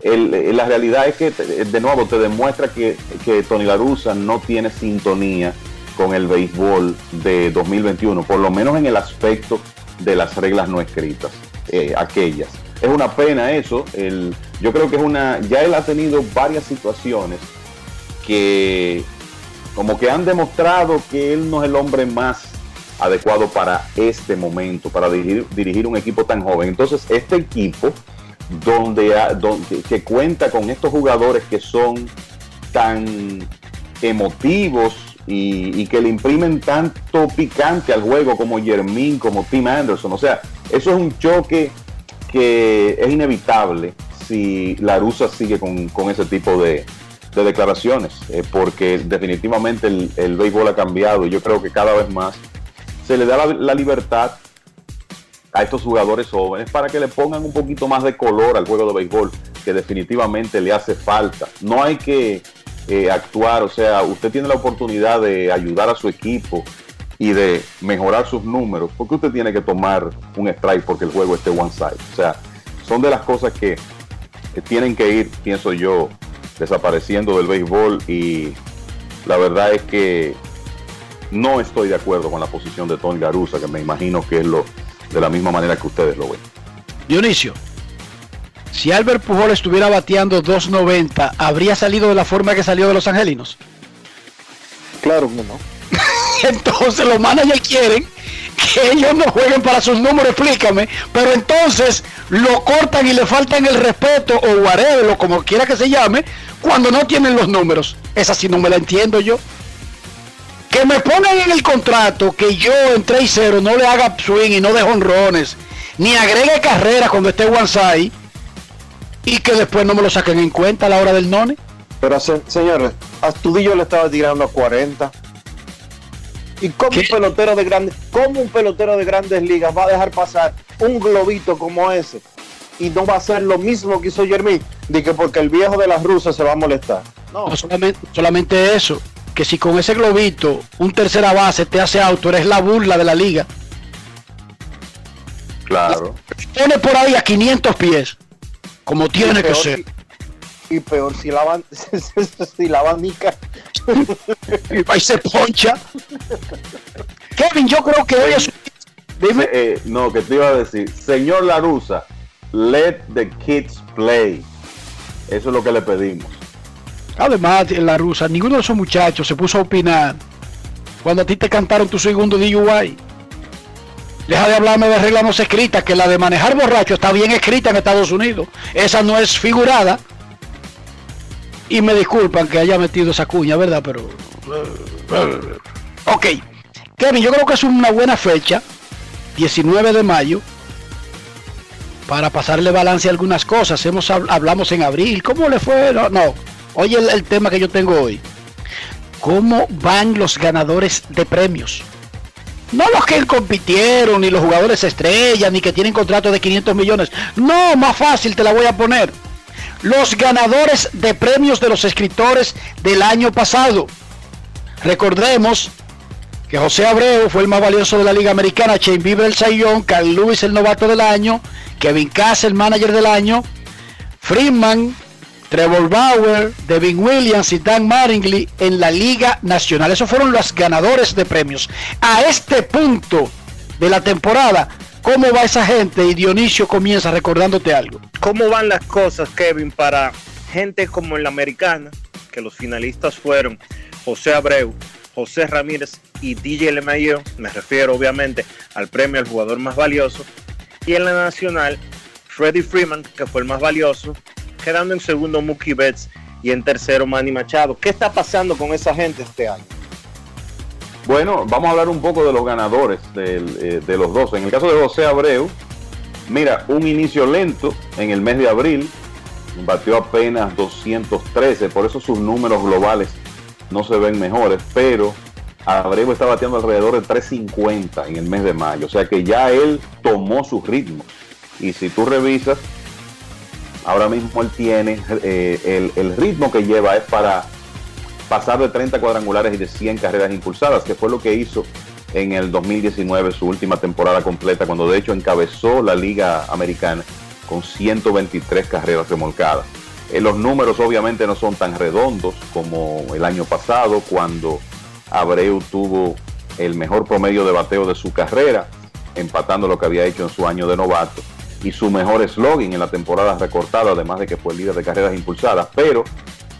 El- eh, la realidad es que, de nuevo, te demuestra que, que Tony Larusa no tiene sintonía con el béisbol de 2021, por lo menos en el aspecto de las reglas no escritas. eh, aquellas. Es una pena eso. El, yo creo que es una. Ya él ha tenido varias situaciones que como que han demostrado que él no es el hombre más adecuado para este momento, para dirigir, dirigir un equipo tan joven. Entonces, este equipo, donde, donde que cuenta con estos jugadores que son tan emotivos y, y, que le imprimen tanto picante al juego como Jermín, como Tim Anderson. O sea, eso es un choque que es inevitable si la Rusa sigue con, con ese tipo de, de declaraciones, eh, porque definitivamente el, el, béisbol ha cambiado y yo creo que cada vez más se le da la, la, libertad a estos jugadores jóvenes para que le pongan un poquito más de color al juego de béisbol, que definitivamente le hace falta. No hay que eh, actuar, o sea, usted tiene la oportunidad de ayudar a su equipo y de mejorar sus números, porque usted tiene que tomar un strike porque el juego esté one side. O sea, son de las cosas que, que tienen que ir, pienso yo, desapareciendo del béisbol y la verdad es que no estoy de acuerdo con la posición de Tony Garusa, que me imagino que es lo de la misma manera que ustedes lo ven. Dionisio, si Albert Pujol estuviera bateando 2.90, ¿habría salido de la forma que salió de los angelinos? Claro que no. entonces los managers quieren que ellos no jueguen para sus números, explícame, pero entonces lo cortan y le faltan el respeto o whatever, o como quiera que se llame, cuando no tienen los números. Esa sí no me la entiendo yo. Que me pongan en el contrato que yo en 3-0 no le haga swing y no de honrones, ni agregue carreras cuando esté one y que después no me lo saquen en cuenta a la hora del none. Pero se, señores, Astudillo le estaba tirando a 40. ¿Y cómo un pelotero de grandes, cómo un pelotero de grandes ligas va a dejar pasar un globito como ese? Y no va a hacer lo mismo que hizo Jermín, de que porque el viejo de las rusas se va a molestar. No, no solamente, solamente eso, que si con ese globito un tercera base te hace auto, eres la burla de la liga. Claro. Pone por ahí a 500 pies, como tiene que ser. Y, y peor si la van, si la abandica. y ahí se poncha. Kevin, yo creo que hoy es... Dime. Eh, no, que te iba a decir, señor Larusa, let the kids play. Eso es lo que le pedimos. Además, la rusa, ninguno de esos muchachos se puso a opinar cuando a ti te cantaron tu segundo DUI. Deja de hablarme de reglas no escritas, que la de manejar borracho está bien escrita en Estados Unidos. Esa no es figurada. Y me disculpan que haya metido esa cuña, ¿verdad? Pero... Ok. Kevin, yo creo que es una buena fecha. 19 de mayo. Para pasarle balance a algunas cosas. Hemos, hablamos en abril. ¿Cómo le fue? No, no. Oye el tema que yo tengo hoy. ¿Cómo van los ganadores de premios? No los que compitieron, ni los jugadores estrellas, ni que tienen contratos de 500 millones. No, más fácil te la voy a poner. Los ganadores de premios de los escritores del año pasado. Recordemos que José Abreu fue el más valioso de la Liga Americana, Shane Bieber el Sayón, Carl Lewis el novato del año, Kevin Cass el manager del año, Freeman, Trevor Bauer, Devin Williams y Dan Mattingly en la Liga Nacional. Esos fueron los ganadores de premios. A este punto de la temporada, ¿cómo va esa gente? Y Dionisio comienza recordándote algo. ¿Cómo van las cosas, Kevin, para gente como en la americana, que los finalistas fueron José Abreu, José Ramírez y DJ LeMahieu? Me refiero obviamente al premio al jugador más valioso. Y en la nacional, Freddie Freeman, que fue el más valioso, quedando en segundo Mookie Betts y en tercero Manny Machado. ¿Qué está pasando con esa gente este año? Bueno, vamos a hablar un poco de los ganadores eh, de los dos. En el caso de José Abreu, mira, un inicio lento en el mes de abril, batió apenas 213, por eso sus números globales no se ven mejores, pero Abreu está bateando alrededor de 350 en el mes de mayo, o sea que ya él tomó su ritmo. Y si tú revisas, ahora mismo él tiene eh, el, ritmo que lleva es para pasar de 30 cuadrangulares y de 100 carreras impulsadas, que fue lo que hizo en el 2019, su última temporada completa, cuando de hecho encabezó la liga americana con 123 carreras remolcadas. Eh, los números obviamente no son tan redondos como el año pasado, cuando Abreu tuvo el mejor promedio de bateo de su carrera, empatando lo que había hecho en su año de novato y su mejor slogan en la temporada recortada, además de que fue líder de carreras impulsadas. Pero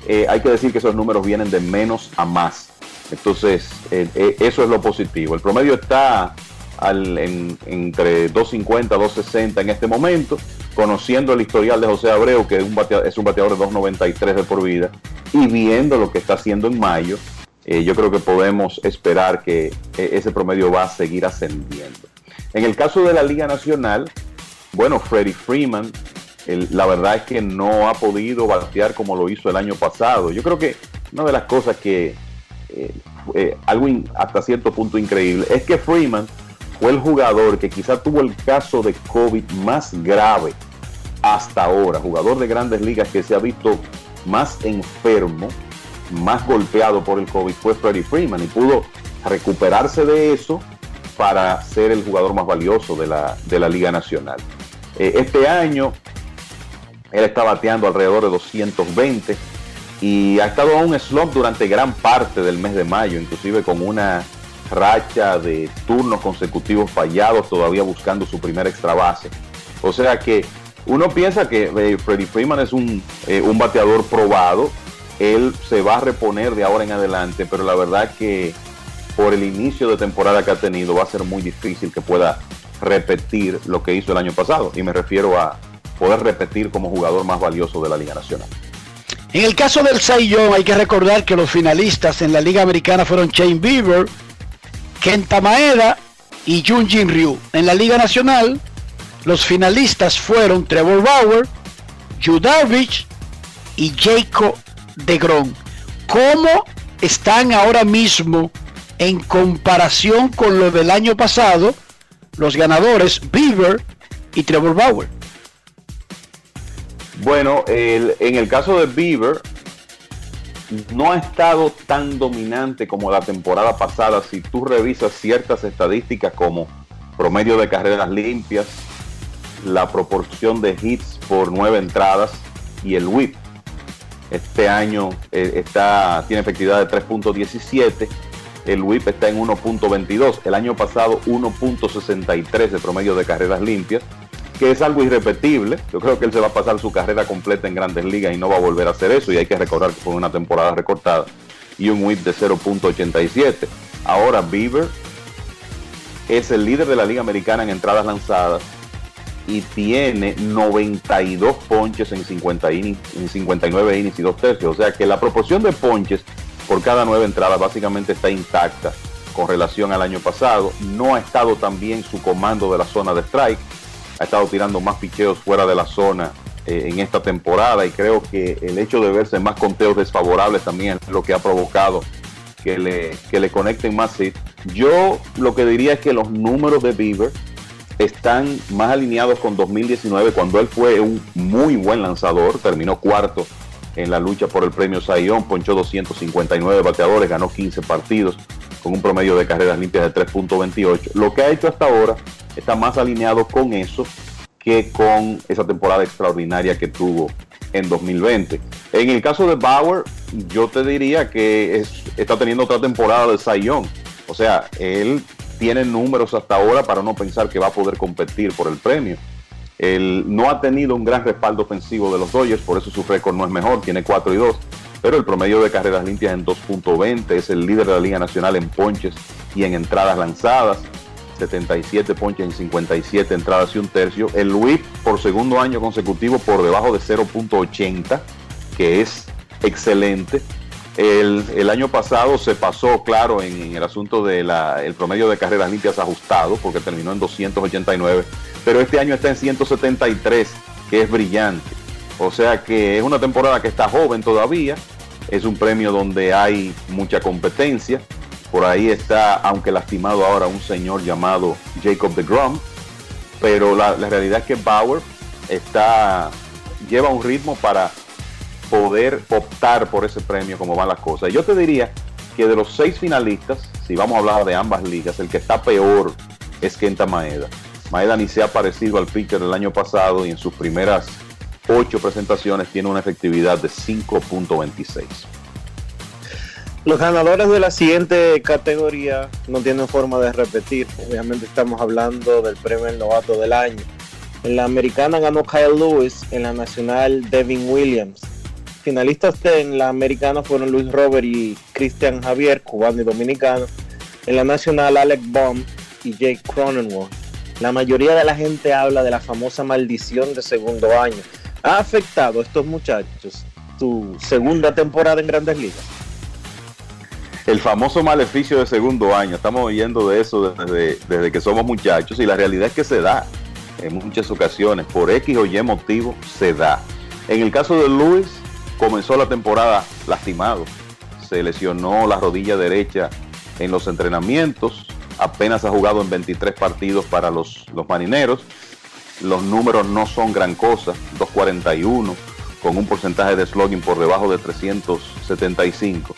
eh, hay que decir que esos números vienen de menos a más. Entonces, eh, eh, eso es lo positivo. El promedio está al, en, entre 2.50, 2.60 en este momento, conociendo el historial de José Abreu, que es un bateador, es un bateador de 2.93 de por vida, y viendo lo que está haciendo en mayo, yo creo que podemos esperar que ese promedio va a seguir ascendiendo. En el caso de la Liga Nacional, bueno, Freddie Freeman, la verdad es que no ha podido batear como lo hizo el año pasado. Yo creo que una de las cosas que, eh, algo hasta cierto punto increíble, es que Freeman fue el jugador que quizá tuvo el caso de COVID más grave hasta ahora, jugador de grandes ligas que se ha visto más enfermo, más golpeado por el COVID, fue Freddie Freeman y pudo recuperarse de eso para ser el jugador más valioso de la, de la Liga Nacional. Eh, este año él está bateando alrededor de 220 y ha estado a un slump durante gran parte del mes de mayo, inclusive con una racha de turnos consecutivos fallados, todavía buscando su primer extra base. O sea que uno piensa que eh, Freddie Freeman es un, eh, un bateador probado, él se va a reponer de ahora en adelante, pero la verdad que por el inicio de temporada que ha tenido va a ser muy difícil que pueda repetir lo que hizo el año pasado. Y me refiero a poder repetir como jugador más valioso de la Liga Nacional. En el caso del Young hay que recordar que los finalistas en la Liga Americana fueron Shane Bieber, Kenta Maeda y Junjin Ryu. En la Liga Nacional, los finalistas fueron Trevor Bauer, Yu Darvish y Jacob DeGrom. ¿Cómo están ahora mismo en comparación con lo del año pasado? Los ganadores, Bieber y Trevor Bauer. Bueno, en el caso de Bieber, no ha estado tan dominante como la temporada pasada. Si tú revisas ciertas estadísticas como promedio de carreras limpias, la proporción de hits por nueve entradas y el whip. Este año eh, está, tiene efectividad de 3.17, el whip está en 1.22, el año pasado 1.63 de promedio de carreras limpias que es algo irrepetible. Yo creo que él se va a pasar su carrera completa en grandes ligas y no va a volver a hacer eso. Y hay que recordar que fue una temporada recortada y un whip de 0.87. Ahora Bieber es el líder de la Liga Americana en entradas lanzadas y tiene 92 ponches en, 50 en 59 innings y 2 tercios. O sea que la proporción de ponches por cada nueve entradas básicamente está intacta con relación al año pasado. No ha estado también su comando de la zona de strike ha estado tirando más picheos fuera de la zona eh, en esta temporada y creo que el hecho de verse más conteos desfavorables también es lo que ha provocado que le, que le conecten más hits. Yo lo que diría es que los números de Bieber están más alineados con 2019 cuando él fue un muy buen lanzador, terminó cuarto en la lucha por el premio Sayón, ponchó 259 bateadores, ganó 15 partidos con un promedio de carreras limpias de 3.28. Lo que ha hecho hasta ahora está más alineado con eso que con esa temporada extraordinaria que tuvo en 2020. En el caso de Bauer, yo te diría que está teniendo otra temporada de Sayón. O sea, él tiene números hasta ahora para no pensar que va a poder competir por el premio. Él no ha tenido un gran respaldo ofensivo de los Dodgers, por eso su récord no es mejor, tiene 4 y 2, pero el promedio de carreras limpias en 2.20 es el líder de la Liga Nacional en ponches y en entradas lanzadas. 77 ponches en 57 entradas y un tercio. El whip por segundo año consecutivo por debajo de 0.80, que es excelente. El, año pasado se pasó, claro, en, el asunto del promedio de carreras limpias ajustado, porque terminó en 289, pero este año está en 173, que es brillante. O sea que es una temporada que está joven todavía, es un premio donde hay mucha competencia. Por ahí está, aunque lastimado ahora, un señor llamado Jacob de Grum. Pero la, realidad es que Bauer lleva un ritmo para poder optar por ese premio como van las cosas. Yo te diría que de los seis finalistas, si vamos a hablar de ambas ligas, el que está peor es Kenta Maeda. Maeda ni se ha parecido al pitcher del año pasado y en sus primeras ocho presentaciones tiene una efectividad de 5.26. Los ganadores de la siguiente categoría no tienen forma de repetir. Obviamente estamos hablando del premio del novato del año. En la americana ganó Kyle Lewis, en la nacional Devin Williams. Finalistas en la americana fueron Luis Robert y Cristian Javier, cubano y dominicano. En la nacional Alec Baum y Jake Cronenworth. La mayoría de la gente habla de la famosa maldición de segundo año. ¿Ha afectado a estos muchachos tu segunda temporada en Grandes Ligas? El famoso maleficio de segundo año, estamos oyendo de eso desde, desde que somos muchachos y la realidad es que se da en muchas ocasiones, por X o Y motivo, se da. En el caso de Luis, comenzó la temporada lastimado, se lesionó la rodilla derecha en los entrenamientos, apenas ha jugado en 23 partidos para los, los marineros, los números no son gran cosa, 241, con un porcentaje de slugging por debajo de 375.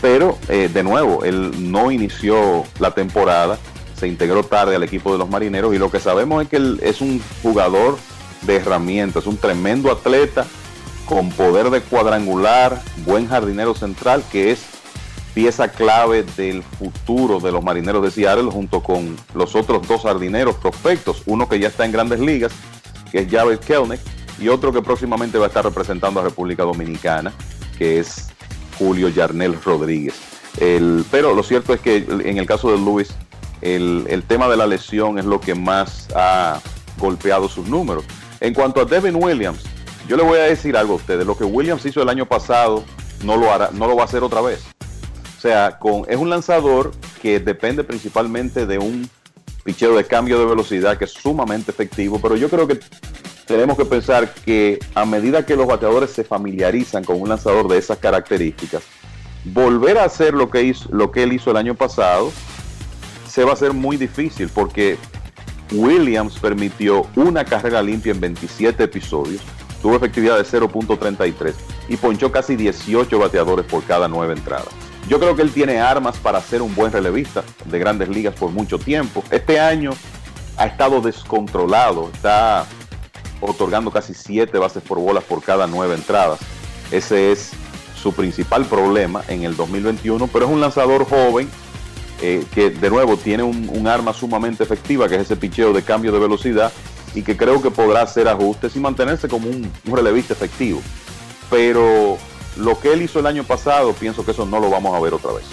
Pero, eh, de nuevo, él no inició la temporada, se integró tarde al equipo de los marineros y lo que sabemos es que él es un jugador de herramientas, un tremendo atleta con poder de cuadrangular, buen jardinero central, que es pieza clave del futuro de los marineros de Seattle junto con los otros dos jardineros prospectos, uno que ya está en grandes ligas, que es Jared Kelnick, y otro que próximamente va a estar representando a República Dominicana, que es Julio Yarnel Rodríguez. Pero lo cierto es que en el caso de Luis, el, el tema de la lesión es lo que más ha golpeado sus números. En cuanto a Devin Williams, yo le voy a decir algo a ustedes. Lo que Williams hizo el año pasado no lo hará, no lo va a hacer otra vez. O sea, es un lanzador que depende principalmente de un picheo de cambio de velocidad que es sumamente efectivo, pero yo creo que tenemos que pensar que a medida que los bateadores se familiarizan con un lanzador de esas características, volver a hacer lo que, hizo, lo que él hizo el año pasado se va a hacer muy difícil porque Williams permitió una carrera limpia en 27 episodios, tuvo efectividad de 0.33 y ponchó casi 18 bateadores por cada 9 entradas. Yo creo que él tiene armas para ser un buen relevista de grandes ligas por mucho tiempo. Este año ha estado descontrolado, está otorgando casi 7 bases por bolas por cada 9 entradas. Ese es su principal problema en el 2021, pero es un lanzador joven eh, que de nuevo tiene un arma sumamente efectiva, que es ese picheo de cambio de velocidad, y que creo que podrá hacer ajustes y mantenerse como un, un relevista efectivo. Pero lo que él hizo el año pasado, pienso que eso no lo vamos a ver otra vez.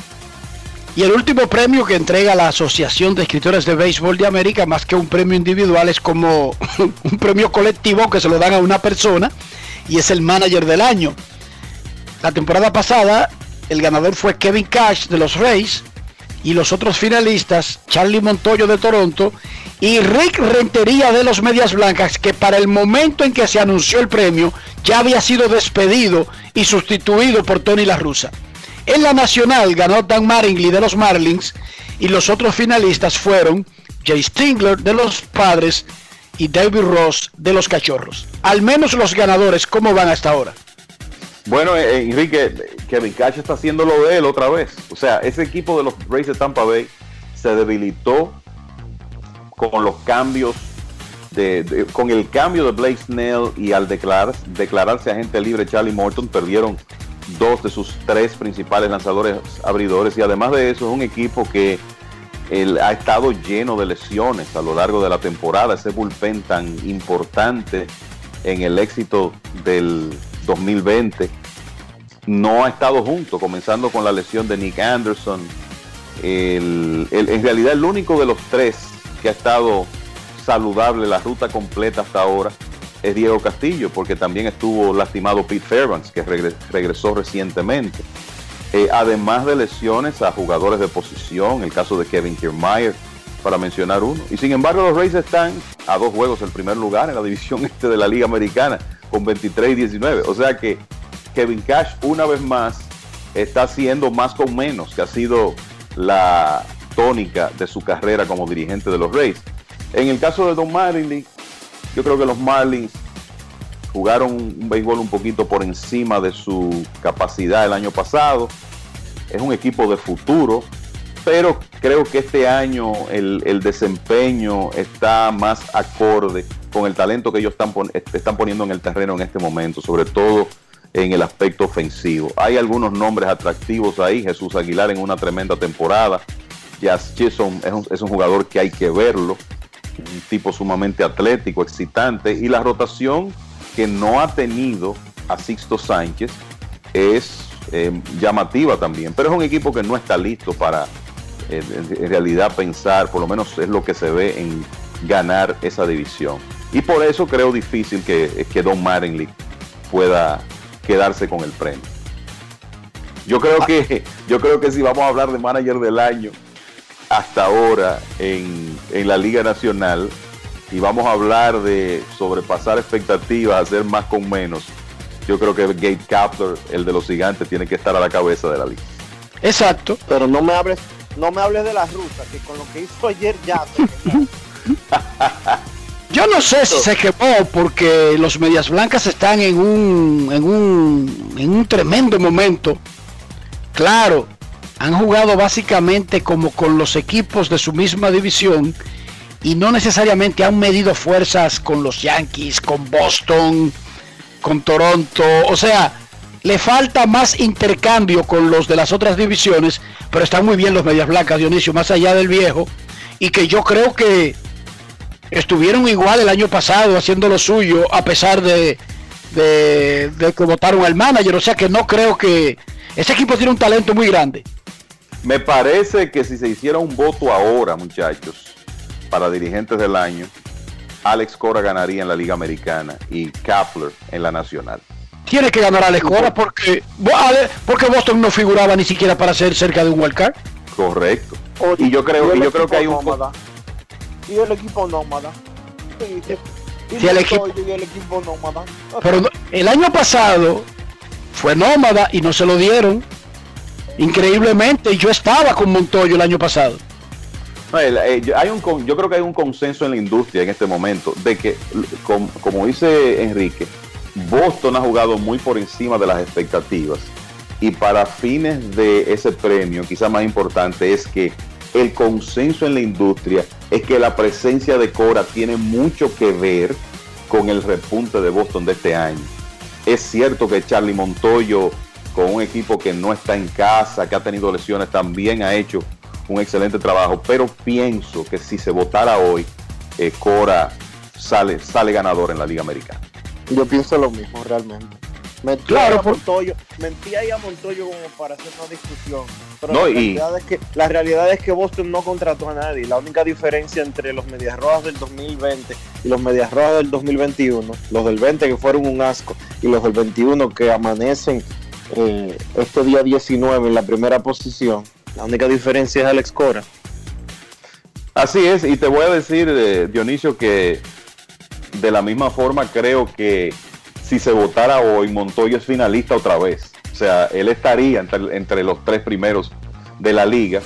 Y el último premio que entrega la Asociación de Escritores de Béisbol de América, más que un premio individual, es como un premio colectivo que se lo dan a una persona y es el manager del año. La temporada pasada, el ganador fue Kevin Cash de los Rays y los otros finalistas, Charlie Montoyo de Toronto y Rick Rentería de los Medias Blancas, que para el momento en que se anunció el premio ya había sido despedido y sustituido por Tony La Russa. En la nacional ganó Dan Mattingly de los Marlins y los otros finalistas fueron Jay Stingler de los Padres y David Ross de los Cachorros. Al menos los ganadores, ¿cómo van hasta ahora? Bueno, eh, Enrique, Kevin Cash está haciendo lo de él otra vez. O sea, ese equipo de los Rays de Tampa Bay se debilitó con los cambios, de, con el cambio de Blake Snell y al declarar, declararse agente libre Charlie Morton, perdieron dos de sus tres principales lanzadores abridores y además de eso es un equipo que ha estado lleno de lesiones a lo largo de la temporada, ese bullpen tan importante en el éxito del 2020 no ha estado junto, comenzando con la lesión de Nick Anderson. En realidad el único de los tres que ha estado saludable la ruta completa hasta ahora es Diego Castillo, porque también estuvo lastimado Pete Fairbanks, que regre- regresó recientemente. Eh, además de lesiones a jugadores de posición, el caso de Kevin Kiermaier, para mencionar uno. Y sin embargo, los Rays están a dos juegos el primer lugar en la división este de la Liga Americana, con 23 y 19. O sea que Kevin Cash, una vez más, está haciendo más con menos, que ha sido la tónica de su carrera como dirigente de los Rays. En el caso de Don Marlin, yo creo que los Marlins jugaron un béisbol un poquito por encima de su capacidad el año pasado. Es un equipo de futuro, pero creo que este año el, el desempeño está más acorde con el talento que ellos están, pon- están poniendo en el terreno en este momento, sobre todo en el aspecto ofensivo. Hay algunos nombres atractivos ahí, Jesús Aguilar en una tremenda temporada, Jazz Chisholm es un, es un jugador que hay que verlo, un tipo sumamente atlético, excitante, y la rotación que no ha tenido a Sixto Sánchez es eh, llamativa también, pero es un equipo que no está listo para eh, en realidad pensar, por lo menos es lo que se ve en ganar esa división. Y por eso creo difícil que, que Don Marenly pueda quedarse con el premio. Yo creo que, yo creo que si vamos a hablar de manager del año hasta ahora en, en la Liga Nacional y vamos a hablar de sobrepasar expectativas, hacer más con menos, yo creo que Gabe Kapler, el de los gigantes, tiene que estar a la cabeza de la liga. Exacto. Pero no me hables, no me hables de la rusa, que con lo que hizo ayer ya. Yo no sé si se quemó porque los Medias Blancas están en un, en un, en un tremendo momento. Claro, han jugado básicamente como con los equipos de su misma división y no necesariamente han medido fuerzas con los Yankees, con Boston, con Toronto. O sea, le falta más intercambio con los de las otras divisiones, pero están muy bien los Medias Blancas, Dionisio, más allá del viejo. Y que yo creo que estuvieron igual el año pasado haciendo lo suyo, a pesar de, de, de que votaron al manager. O sea que no creo que ese equipo tiene un talento muy grande. Me parece que si se hiciera un voto ahora, muchachos, para dirigentes del año, Alex Cora ganaría en la Liga Americana y Kapler en la Nacional. Tiene que ganar Alex Cora porque, porque Boston no figuraba ni siquiera para ser cerca de un wildcard. Correcto. y yo creo, y yo creo que hay un y el equipo nómada. Y, el, equipo, y el equipo nómada. Pero el año pasado fue nómada y no se lo dieron. Increíblemente, yo estaba con Montoyo el año pasado. Eh, hay un, yo creo que hay un consenso en la industria en este momento de que, como, como dice Enrique, Boston ha jugado muy por encima de las expectativas. Y para fines de ese premio, quizá más importante es que el consenso en la industria es que la presencia de Cora tiene mucho que ver con el repunte de Boston de este año. Es cierto que Charlie Montoyo, con un equipo que no está en casa, que ha tenido lesiones, también ha hecho un excelente trabajo, pero pienso que si se votara hoy, eh, Cora sale, sale ganador en la Liga Americana. Yo pienso lo mismo realmente. Mentía claro, a Montoyo, mentía ahí a Montoyo como para hacer una discusión. Pero la, realidad es que, la realidad es que Boston no contrató a nadie. La única diferencia entre los Medias Rojas del 2020 y los Medias Rojas del 2021, los del 20 que fueron un asco y los del 21 que amanecen eh, este día 19 en la primera posición, la única diferencia es Alex Cora. Así es, y te voy a decir, eh, Dionisio, que de la misma forma creo que si se votara hoy, Montoyo es finalista otra vez. O sea, él estaría entre, los tres primeros de la liga,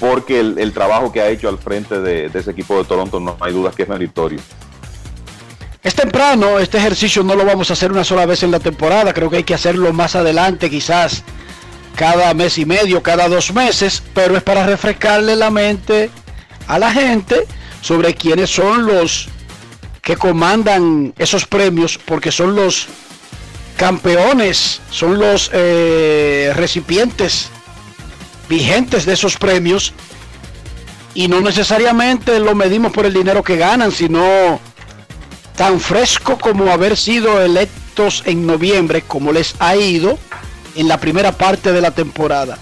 porque el, trabajo que ha hecho al frente de, ese equipo de Toronto no hay dudas que es meritorio. Es temprano, este ejercicio no lo vamos a hacer una sola vez en la temporada, creo que hay que hacerlo más adelante, quizás cada mes y medio, cada dos meses, pero es para refrescarle la mente a la gente sobre quiénes son los que comandan esos premios porque son los campeones, son los eh, recipientes vigentes de esos premios y no necesariamente lo medimos por el dinero que ganan, sino tan fresco como haber sido electos en noviembre como les ha ido en la primera parte de la temporada.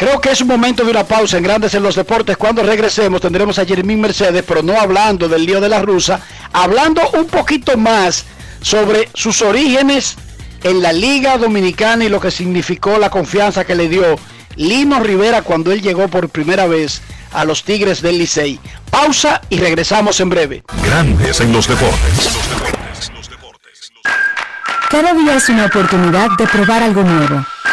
Creo que es un momento de una pausa en Grandes en los Deportes. Cuando regresemos tendremos a Jeremy Mercedes, pero no hablando del lío de la rusa, hablando un poquito más sobre sus orígenes en la Liga Dominicana y lo que significó la confianza que le dio Lino Rivera cuando él llegó por primera vez a los Tigres del Licey. Pausa y regresamos en breve. Grandes en los deportes. Cada día es una oportunidad de probar algo nuevo.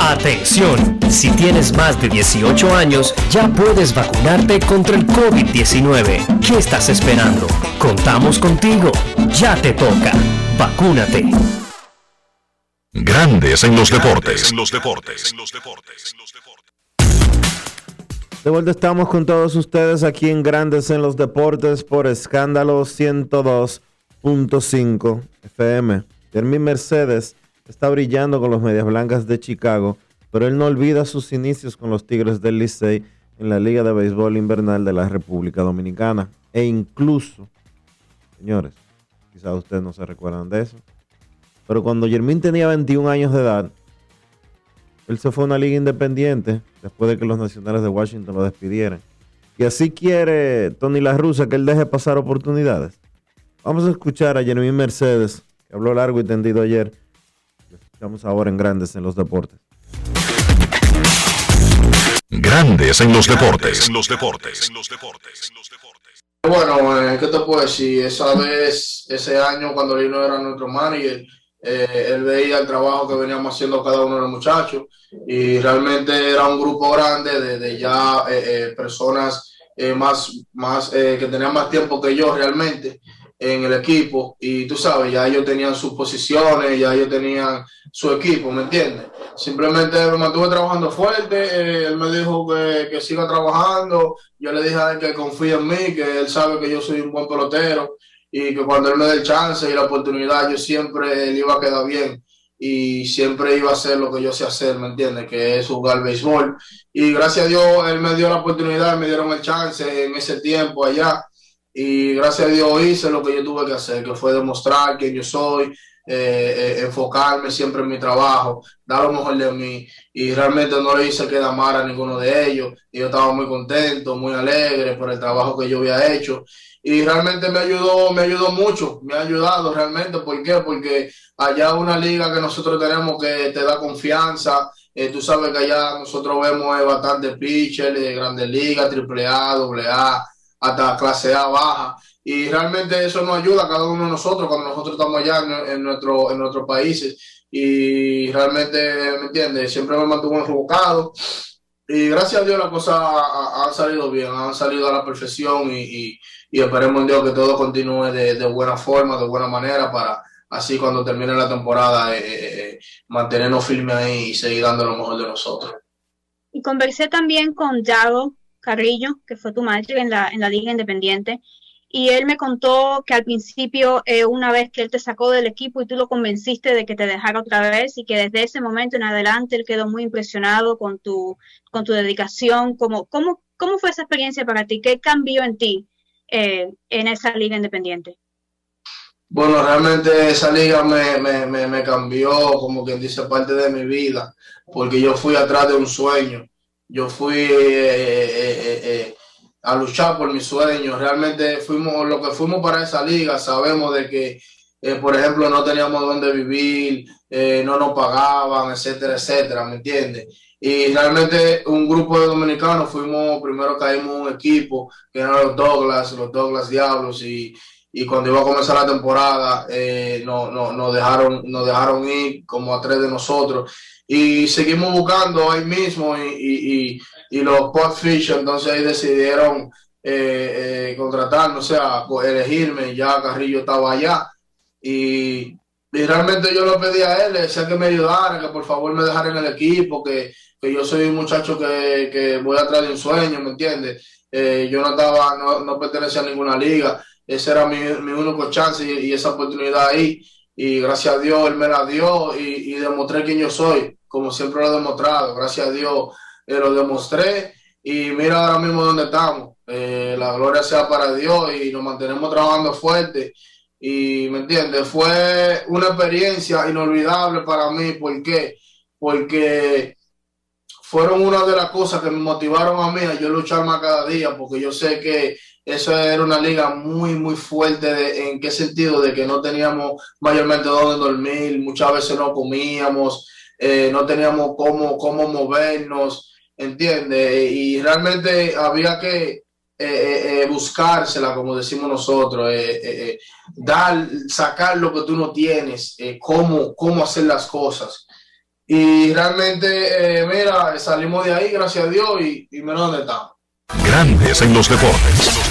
Atención, si tienes más de 18 años, ya puedes vacunarte contra el COVID-19. ¿Qué estás esperando? Contamos contigo. Ya te toca. Vacúnate. Grandes en los deportes. En los deportes. De vuelta estamos con todos ustedes aquí en Grandes en los Deportes por escándalo 102.5 FM. Jeremy Mercedes está brillando con los Medias Blancas de Chicago, pero él no olvida sus inicios con los Tigres del Licey en la Liga de Béisbol Invernal de la República Dominicana. E incluso, señores, quizás ustedes no se recuerdan de eso, pero cuando Jermín tenía 21 años de edad, él se fue a una liga independiente después de que los nacionales de Washington lo despidieran. Y así quiere Tony La Russa que él deje pasar oportunidades. Vamos a escuchar a Jermín Mercedes, que habló largo y tendido ayer. Lo escuchamos ahora en Grandes en los Deportes. Grandes en los deportes. En los deportes. Bueno, eh, ¿qué te puedo decir? Esa vez, ese año, cuando Lino era nuestro manager, eh, él veía el trabajo que veníamos haciendo cada uno de los muchachos y realmente era un grupo grande de, ya eh, eh, personas más, más que tenían más tiempo que yo realmente en el equipo y tú sabes, ya ellos tenían sus posiciones, ya ellos tenían su equipo, ¿me entiendes? Simplemente me mantuve trabajando fuerte, él me dijo que, que siga trabajando, yo le dije a él que confía en mí, que él sabe que yo soy un buen pelotero y que cuando él me dé el chance y la oportunidad, yo siempre le iba a quedar bien y siempre iba a hacer lo que yo sé hacer, ¿me entiendes? Que es jugar béisbol. Y gracias a Dios, él me dio la oportunidad, me dieron el chance en ese tiempo allá. Y gracias a Dios hice lo que yo tuve que hacer, que fue demostrar quién yo soy, eh, eh, enfocarme siempre en mi trabajo, dar lo mejor de mí. Y realmente no le hice quedar mal a ninguno de ellos. Y yo estaba muy contento, muy alegre por el trabajo que yo había hecho y realmente me ayudó, me ayudó mucho, me ha ayudado realmente. ¿Por qué? Porque allá una liga que nosotros tenemos que te da confianza. Eh, tú sabes que allá nosotros vemos eh, bastante pitchers de grandes ligas, triple A, doble A, hasta clase A baja. Y realmente eso nos ayuda a cada uno de nosotros cuando nosotros estamos allá en, nuestro, en nuestros países. Y realmente, ¿me entiendes? Siempre me mantuvo enfocado. Y gracias a Dios las cosas han salido bien, han salido a la perfección y y esperemos en Dios que todo continúe de, buena forma, de buena manera, para así cuando termine la temporada eh, eh, eh, mantenernos firmes ahí y seguir dando lo mejor de nosotros. Y conversé también con Yago Carrillo, que fue tu maestro en la, en la Liga Independiente, y él me contó que al principio, una vez que él te sacó del equipo y tú lo convenciste de que te dejara otra vez, y que desde ese momento en adelante él quedó muy impresionado con tu, con tu dedicación. ¿Cómo, cómo, ¿Cómo fue esa experiencia para ti? ¿Qué cambió en ti eh, en esa liga independiente? Bueno, realmente esa liga me, me, me, cambió, como quien dice, parte de mi vida, porque yo fui atrás de un sueño, yo fui eh, eh, a luchar por mis sueños, realmente fuimos, lo que fuimos para esa liga, sabemos de que, por ejemplo, no teníamos dónde vivir, no nos pagaban, etcétera, etcétera, ¿me entiendes? Y realmente un grupo de dominicanos fuimos, primero caímos un equipo, que eran los Douglas, los Douglas Diablos, y, y cuando iba a comenzar la temporada eh, no, no, dejaron, nos dejaron ir como a tres de nosotros. Y seguimos buscando ahí mismo y, y, y, los Podfish, entonces ahí decidieron eh, eh, contratarme, o sea, elegirme, ya Carrillo estaba allá. Y, y realmente yo le pedí a él, decía que me ayudara, que por favor me dejara en el equipo, que que yo soy un muchacho que, que voy atrás de un sueño, ¿me entiendes? Eh, yo no estaba, no, no, pertenecía a ninguna liga, ese era mi, mi único chance y, esa oportunidad ahí. Y gracias a Dios él me la dio y, demostré quién yo soy, como siempre lo he demostrado. Gracias a Dios eh, lo demostré y mira ahora mismo dónde estamos. Eh, la gloria sea para Dios y nos mantenemos trabajando fuerte. Y me entiendes, fue una experiencia inolvidable para mí. ¿Por qué? Porque fueron una de las cosas que me motivaron a mí a yo luchar más cada día, porque yo sé que eso era una liga muy, muy fuerte. ¿En qué sentido? De que no teníamos mayormente dónde dormir, muchas veces no comíamos, eh, no teníamos cómo, cómo movernos, ¿entiendes? Y realmente había que eh, eh, buscársela, como decimos nosotros, dar, sacar lo que tú no tienes, cómo, cómo hacer las cosas. Y realmente, mira, salimos de ahí, gracias a Dios, y, mira dónde estamos. Grandes en los deportes.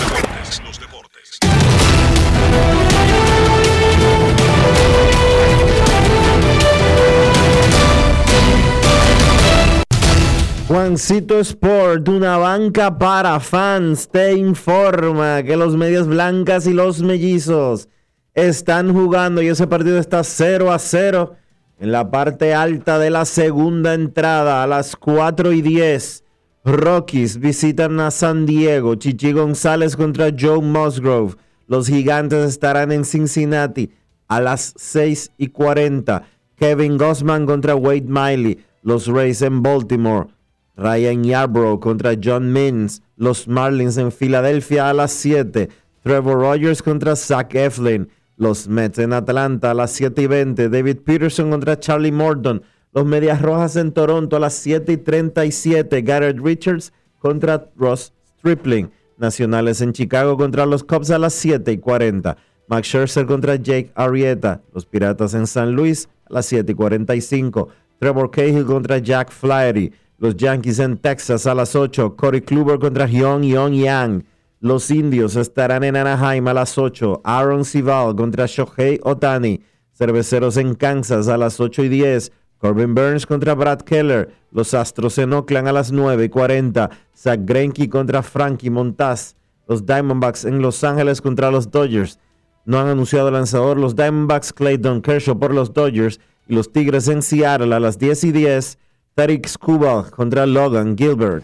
Juancito Sport, una banca para fans, te informa que los medias blancas y los mellizos están jugando y ese partido está 0 a 0 en la parte alta de la segunda entrada a las 4 y 10 Rockies visitan a San Diego. Chichi González contra Joe Musgrove. Los gigantes estarán en Cincinnati a las 6 y 40. Kevin Gossman contra Wade Miley. Los Rays en Baltimore. Ryan Yarbrough contra John Means. Los Marlins en Filadelfia a las 7. Trevor Rogers contra Zach Eflin. Los Mets en Atlanta a las 7 y 20. David Peterson contra Charlie Morton. Los Medias Rojas en Toronto a las 7 y 37. Garrett Richards contra Ross Stripling. Nacionales en Chicago contra los Cubs a las 7 y 40. Max Scherzer contra Jake Arrieta. Los Piratas en San Luis a las 7 y 45. Trevor Cahill contra Jack Flaherty. Los Yankees en Texas a las 8. Corey Kluber contra Hyun Young Yang. Los indios estarán en Anaheim a las 8. Aaron Sival contra Shohei Otani. Cerveceros en Kansas a las 8 y 10. Corbin Burns contra Brad Keller. Los Astros en Oakland a las 9 y 40. Zach Greinke contra Frankie Montaz. Los Diamondbacks en Los Ángeles contra los Dodgers. No han anunciado lanzador los Diamondbacks Clayton Kershaw por los Dodgers. Y los Tigres en Seattle a las 10 y 10. Tariq Skubal contra Logan Gilbert.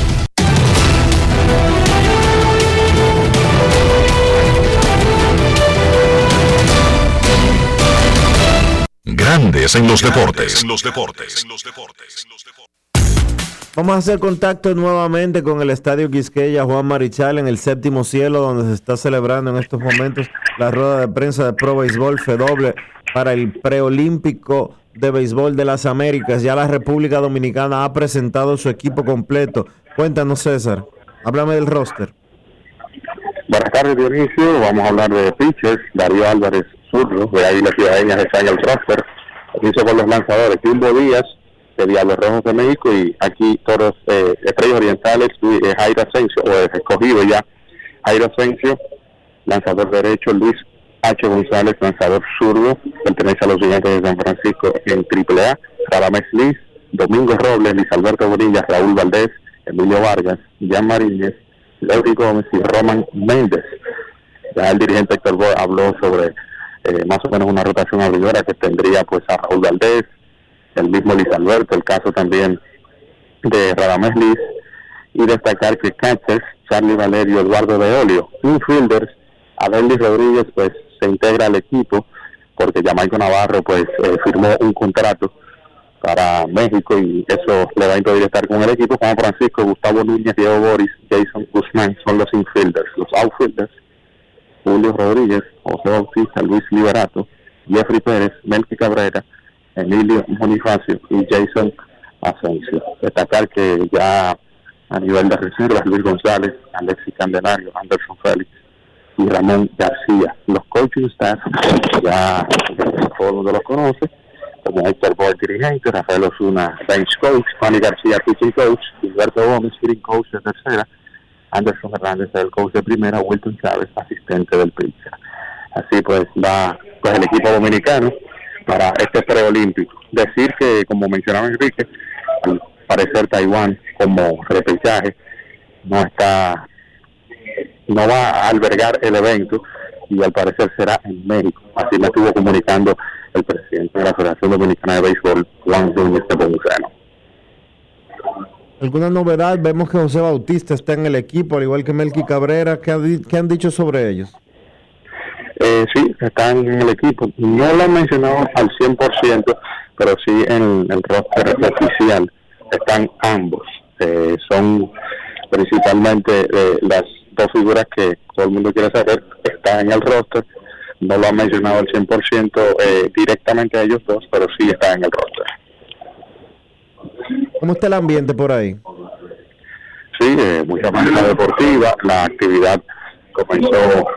Grandes en los deportes. los deportes. Vamos a hacer contacto nuevamente con el Estadio Quisqueya Juan Marichal en el séptimo cielo donde se está celebrando en estos momentos la rueda de prensa de Pro Béisbol FW para el preolímpico de béisbol de las Américas. Ya la República Dominicana ha presentado su equipo completo. Cuéntanos César, háblame del roster. Buenas tardes Dionisio, vamos a hablar de pitchers, Darío Álvarez Zurro, de ahí la ciudadanía está en el roster, inicio con los lanzadores, Timbo Díaz, de Diablos Rojos de México y aquí todos eh, estrellas orientales, eh, Jairo Asensio, o escogido ya, Jairo Asensio, lanzador derecho, Luis H. González, lanzador zurdo, pertenece a los gigantes de San Francisco en AAA, Radamés Liz, Domingo Robles, Luis Alberto Bonilla, Raúl Valdés, Emilio Vargas, Jan Marínez, Leury Gómez y Roman Méndez. Ya el dirigente Héctor Boy habló sobre eh, más o menos una rotación abridora que tendría pues a Raúl Valdés, el mismo Luis Alberto, el caso también de Radamés Liz, y destacar que catchers, Charlie Valerio, Eduardo de Olio, infielders, Adelis Rodríguez pues se integra al equipo porque Jamaico Navarro pues eh, firmó un contrato para México y eso le va a impedir estar con el equipo. Juan Francisco, Gustavo Núñez, Diego Boris, Jason Guzmán son los infielders, los outfielders Julio Rodríguez, José Bautista, Luis Liberato, Jeffrey Pérez, Melqui Cabrera, Emilio Bonifacio y Jason Asensio. Destacar que ya a nivel de reservas, Luis González, Alexis Candelario, Anderson Félix y Ramón García. Los coaching staff, ya todo el mundo los conoce, como Héctor Boyd, dirigente, Rafael Osuna, bench coach, Fanny García, pitching coach, Gilberto Gómez, hitting coach de tercera, Anderson Hernández, el coach de primera, Wilton Chávez, asistente del pitcher. Así pues va pues el equipo dominicano para este preolímpico. Decir que, como mencionaba Enrique, al parecer Taiwán como repechaje no está, no va a albergar el evento y al parecer será en México. Así me estuvo comunicando el presidente de la Federación Dominicana de Béisbol, Juan Núñez Nepomuceno. ¿Alguna novedad? Vemos que José Bautista está en el equipo, al igual que Melqui Cabrera. ¿Qué, han dicho sobre ellos? Eh, sí, están en el equipo. No lo han mencionado al 100%, pero sí en el roster oficial están ambos. Eh, son principalmente eh, las dos figuras que todo el mundo quiere saber. Están en el roster. No lo han mencionado al 100% eh, directamente a ellos dos, pero sí están en el roster. ¿Cómo está el ambiente por ahí? Sí, eh, mucha manera deportiva. La actividad comenzó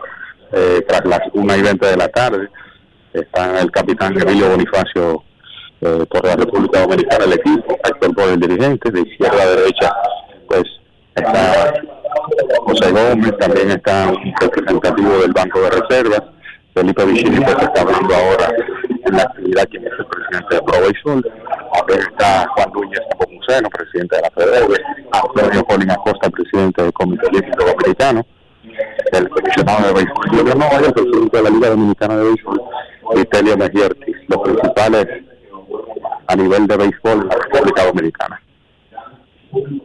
eh, tras las 1 y 20 de la tarde. Está el capitán Emilio Bonifacio eh, por la República Dominicana, el equipo, actor por el dirigente, de izquierda a derecha, pues está José Gómez, también está un representativo del Banco de Reservas, Felipe Vicini, pues está hablando ahora la actividad quien es el presidente de Pro también está Juan Núñez Museno, presidente de la FEDER, Antonio Colin Acosta, presidente del Comité Olímpico Dominicano, el comisionado de béisbol, Julio Novaya, presidente de la Liga Dominicana de Béisbol, Vitelio Mejía los principales a nivel de béisbol en la República Dominicana.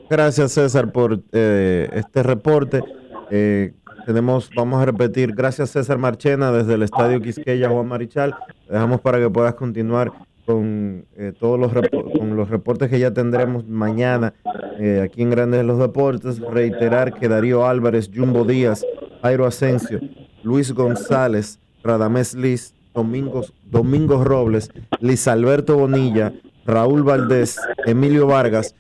Gracias César por eh, este reporte. Eh, tenemos, vamos a repetir, gracias César Marchena desde el Estadio Quisqueya Juan Marichal. Dejamos para que puedas continuar con eh, todos los, con los reportes que ya tendremos mañana aquí en Grandes de los Deportes. Reiterar que Darío Álvarez, Jumbo Díaz, Jairo Asensio, Luis González, Radamés Liz, Domingos, Domingos Robles, Liz Alberto Bonilla, Raúl Valdés, Emilio Vargas,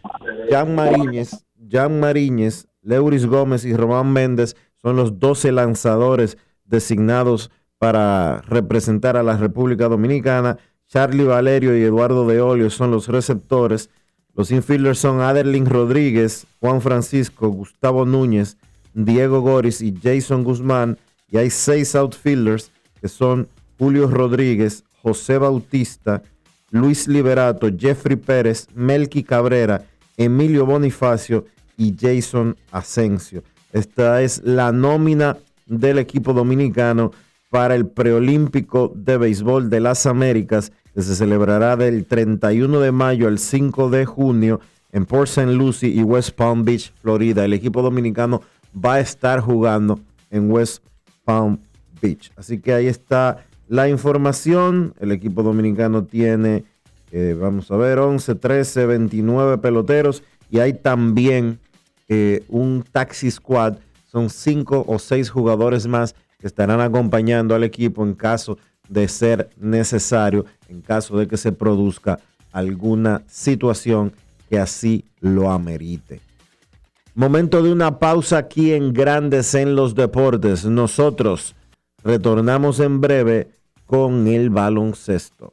Jan Mariñez, Jan Mariñez, Leuris Gómez y Román Méndez son los 12 lanzadores designados para representar a la República Dominicana. Charlie Valerio y Eduardo de Olio son los receptores. Los infielders son Aderlin Rodríguez, Juan Francisco, Gustavo Núñez, Diego Goris y Jason Guzmán. Y hay seis outfielders que son Julio Rodríguez, José Bautista, Luis Liberato, Jeffrey Pérez, Melqui Cabrera, Emilio Bonifacio y Jason Asensio. Esta es la nómina del equipo dominicano para el preolímpico de béisbol de las Américas que se celebrará del 31 de mayo al 5 de junio en Port St. Lucie y West Palm Beach, Florida. El equipo dominicano va a estar jugando en West Palm Beach. Así que ahí está la información. El equipo dominicano tiene, eh, vamos a ver, 11, 13, 29 peloteros y hay también eh, un taxi squad. Son cinco o seis jugadores más que estarán acompañando al equipo en caso de ser necesario, en caso de que se produzca alguna situación que así lo amerite. Momento de una pausa aquí en Grandes en los Deportes. Nosotros retornamos en breve con el baloncesto.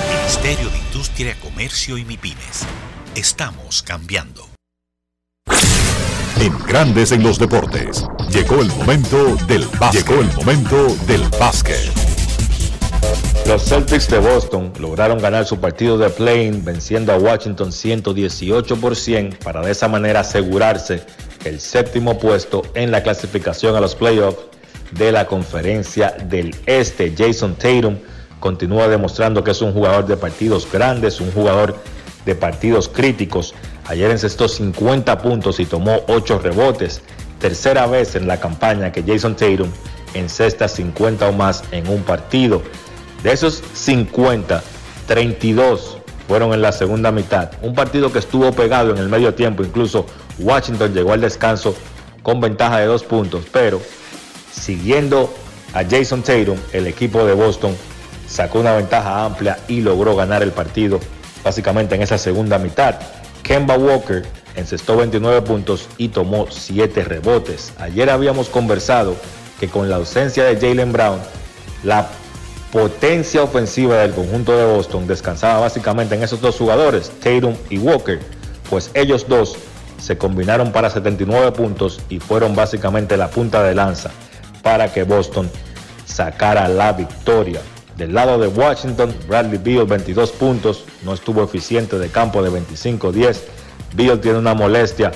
Ministerio de Industria, Comercio y MIPINES. Estamos cambiando. En Grandes en los Deportes. Llegó el momento del básquet. Llegó el momento del básquet. Los Celtics de Boston lograron ganar su partido de play-in venciendo a Washington 118 por 100 para de esa manera asegurarse el séptimo puesto en la clasificación a los playoffs de la conferencia del Este. Jason Tatum continúa demostrando que es un jugador de partidos grandes, un jugador de partidos críticos. Ayer encestó 50 puntos y tomó 8 rebotes. Tercera vez en la campaña que Jason Tatum encesta 50 o más en un partido. De esos 50, 32 fueron en la segunda mitad. Un partido que estuvo pegado en el medio tiempo, incluso Washington llegó al descanso con ventaja de dos puntos, pero siguiendo a Jason Tatum, el equipo de Boston sacó una ventaja amplia y logró ganar el partido básicamente en esa segunda mitad. Kemba Walker encestó 29 puntos y tomó 7 rebotes. Ayer habíamos conversado que con la ausencia de Jalen Brown, la potencia ofensiva del conjunto de Boston descansaba básicamente en esos dos jugadores, Tatum y Walker, pues ellos dos se combinaron para 79 puntos y fueron básicamente la punta de lanza para que Boston sacara la victoria. Del lado de Washington, Bradley Beal 22 puntos, no estuvo eficiente de campo de 25-10. Beal tiene una molestia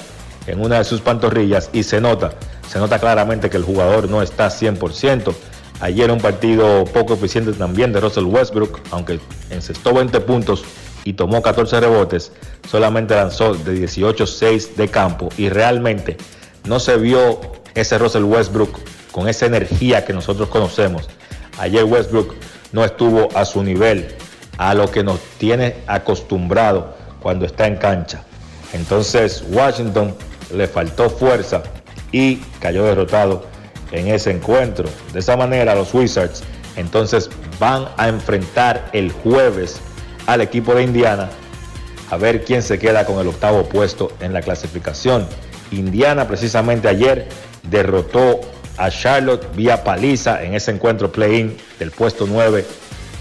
en una de sus pantorrillas y se nota, se nota claramente que el jugador no está 100%. Ayer un partido poco eficiente también de Russell Westbrook, aunque encestó 20 puntos y tomó 14 rebotes, solamente lanzó de 18-6 de campo y realmente no se vio ese Russell Westbrook con esa energía que nosotros conocemos. Ayer Westbrook no estuvo a su nivel, a lo que nos tiene acostumbrado cuando está en cancha. Entonces Washington le faltó fuerza y cayó derrotado en ese encuentro. De esa manera los Wizards entonces van a enfrentar el jueves al equipo de Indiana a ver quién se queda con el octavo puesto en la clasificación. Indiana precisamente ayer derrotó a Charlotte vía paliza en ese encuentro play-in del puesto 9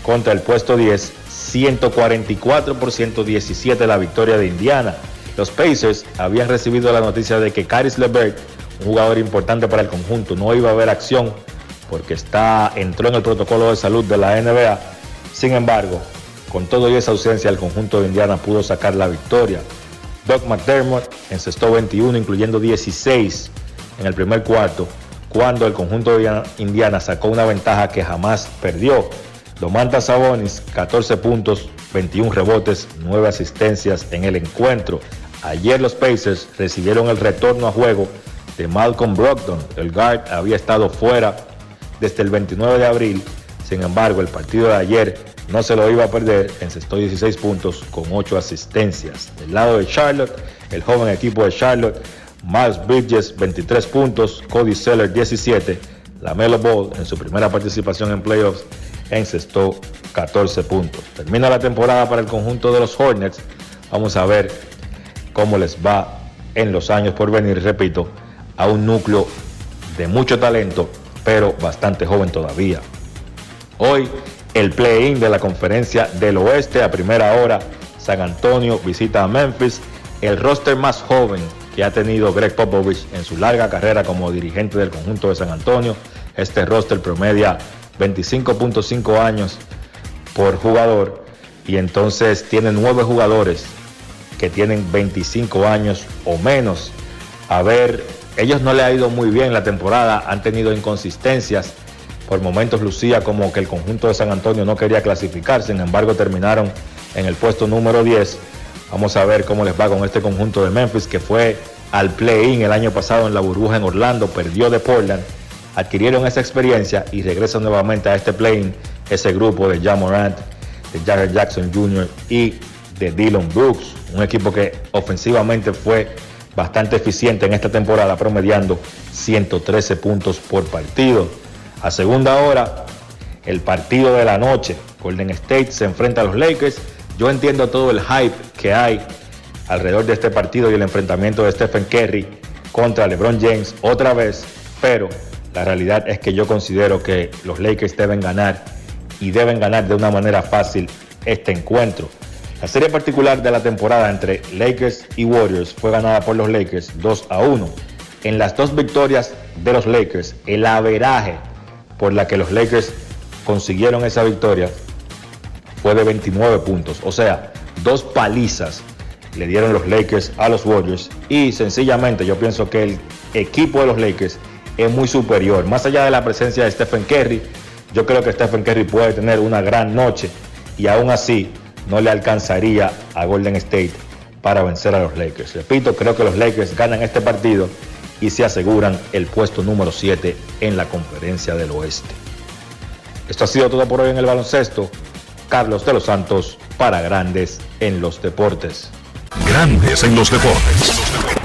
contra el puesto 10, 144 por 117 la victoria de Indiana. Los Pacers habían recibido la noticia de que Caris LeVert, un jugador importante para el conjunto, no iba a haber acción porque está, entró en el protocolo de salud de la NBA. Sin embargo, con todo y esa ausencia, el conjunto de Indiana pudo sacar la victoria. Doug McDermott encestó 21, incluyendo 16 en el primer cuarto, cuando el conjunto de Indiana sacó una ventaja que jamás perdió. Domantas Sabonis, 14 puntos, 21 rebotes, 9 asistencias en el encuentro. Ayer los Pacers recibieron el retorno a juego de Malcolm Brogdon. El guard había estado fuera desde el 29 de abril. Sin embargo, el partido de ayer no se lo iba a perder. Encestó 16 puntos con 8 asistencias. Del lado de Charlotte, el joven equipo de Charlotte Miles Bridges 23 puntos, Cody Seller 17, Lamelo Ball en su primera participación en playoffs encestó 14 puntos. Termina la temporada para el conjunto de los Hornets. Vamos a ver cómo les va en los años por venir, repito, a un núcleo de mucho talento, pero bastante joven todavía. Hoy el play-in de la conferencia del oeste a primera hora, San Antonio visita a Memphis, el roster más joven que ha tenido Greg Popovich en su larga carrera como dirigente del conjunto de San Antonio. Este roster promedia 25.5 años por jugador y entonces tiene nueve jugadores que tienen 25 años o menos. A ver, ellos no le ha ido muy bien la temporada, han tenido inconsistencias. Por momentos lucía como que el conjunto de San Antonio no quería clasificar, sin embargo terminaron en el puesto número 10 Vamos a ver cómo les va con este conjunto de Memphis que fue al play-in el año pasado en la burbuja en Orlando, perdió de Portland, adquirieron esa experiencia y regresan nuevamente a este play-in ese grupo de John Morant, de Jagger Jackson Jr. y de Dylan Brooks, un equipo que ofensivamente fue bastante eficiente en esta temporada, promediando 113 puntos por partido. A segunda hora, el partido de la noche, Golden State se enfrenta a los Lakers yo entiendo todo el hype que hay alrededor de este partido y el enfrentamiento de Stephen Curry contra LeBron James otra vez, pero la realidad es que yo considero que los Lakers deben ganar y deben ganar de una manera fácil este encuentro. La serie particular de la temporada entre Lakers y Warriors fue ganada por los Lakers 2 a 1. En las dos victorias de los Lakers, el averaje por la que los Lakers consiguieron esa victoria fue de 29 puntos. O sea, dos palizas le dieron los Lakers a los Warriors. Y sencillamente yo pienso que el equipo de los Lakers es muy superior. Más allá de la presencia de Stephen Curry, yo creo que Stephen Curry puede tener una gran noche y aún así no le alcanzaría a Golden State para vencer a los Lakers. Repito, creo que los Lakers ganan este partido y se aseguran el puesto número 7 en la conferencia del oeste. Esto ha sido todo por hoy en el baloncesto. Carlos de los Santos para Grandes en los Deportes. Grandes en los deportes.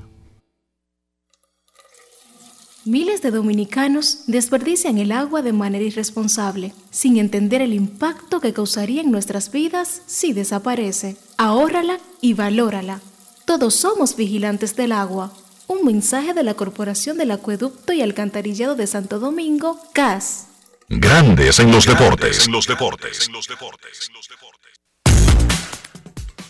Miles de dominicanos desperdician el agua de manera irresponsable, sin entender el impacto que causaría en nuestras vidas si desaparece. Ahórrala y valórala. Todos somos vigilantes del agua. Un mensaje de la Corporación del Acueducto y Alcantarillado de Santo Domingo, CAS. Grandes en los deportes. los deportes.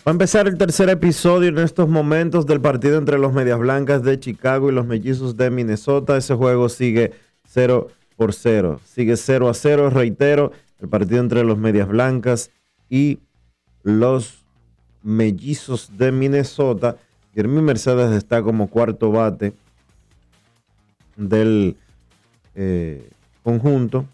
Va a empezar el tercer episodio en estos momentos del partido entre los Medias Blancas de Chicago y los Mellizos de Minnesota. Ese juego sigue 0 por 0. Sigue 0 a 0, reitero, el partido entre los Medias Blancas y los Mellizos de Minnesota. Jeremy Mercedes está como cuarto bate del eh, conjunto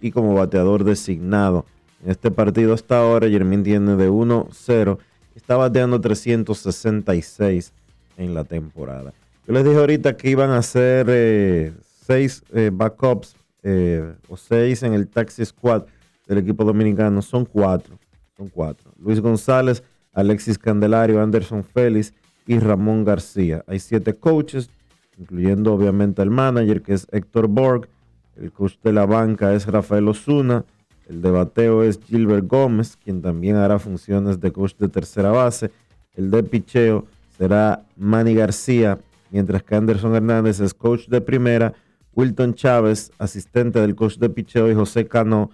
y como bateador designado. En este partido hasta ahora, Jermín tiene de 1-0 está bateando 366 en la temporada. Yo les dije ahorita que iban a hacer eh, seis eh, backups eh, o seis en el taxi squad del equipo dominicano. Son cuatro. Son cuatro. Luis González, Alexis Candelario, Anderson Félix y Ramón García. Hay siete coaches, incluyendo obviamente el manager que es Héctor Borg. El coach de la banca es Rafael Osuna. El de bateo es Gilbert Gómez, quien también hará funciones de coach de tercera base. El de picheo será Manny García, mientras que Anderson Hernández es coach de primera. Wilton Chávez, asistente del coach de picheo, y José Cano,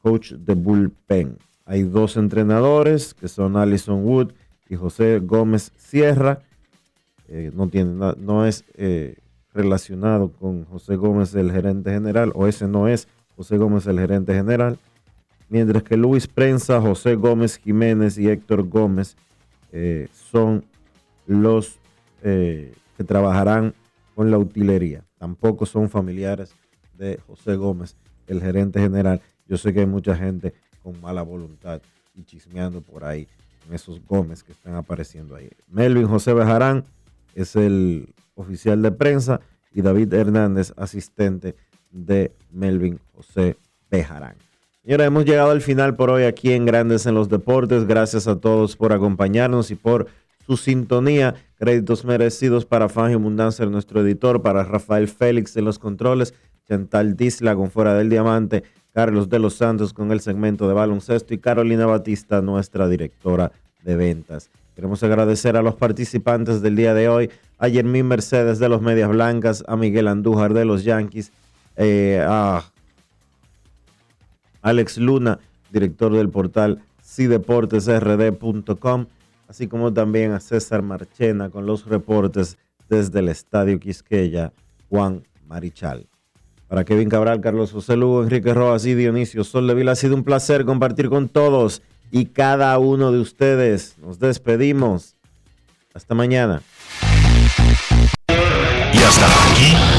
coach de bullpen. Hay dos entrenadores que son Allison Wood y José Gómez Sierra. Eh, no, tiene, no es eh, relacionado con José Gómez, el gerente general, o ese no es José Gómez, el gerente general, mientras que Luis Prensa, José Gómez Jiménez y Héctor Gómez eh, son los eh, que trabajarán con la utilería. Tampoco son familiares de José Gómez, el gerente general. Yo sé que hay mucha gente con mala voluntad y chismeando por ahí en esos Gómez que están apareciendo ahí. Melvin José Bejarán es el oficial de prensa y David Hernández, asistente de Melvin José Bejarán. Señora, hemos llegado al final por hoy aquí en Grandes en los Deportes. Gracias a todos por acompañarnos y por su sintonía. Créditos merecidos para Fangio Abundancia, nuestro editor, para Rafael Félix en los controles, Chantal Disla con Fuera del Diamante, Carlos de los Santos con el segmento de baloncesto y Carolina Batista, nuestra directora de ventas. Queremos agradecer a los participantes del día de hoy, a Yermín Mercedes de los Medias Blancas, a Miguel Andújar de los Yankees, eh, a Alex Luna, director del portal cideportesrd.com, así como también a César Marchena con los reportes desde el Estadio Quisqueya, Juan Marichal. Para Kevin Cabral, Carlos José Lugo, Enrique Rojas y Dionisio Sol de Vila, ha sido un placer compartir con todos y cada uno de ustedes. Nos despedimos. Hasta mañana. Y hasta aquí,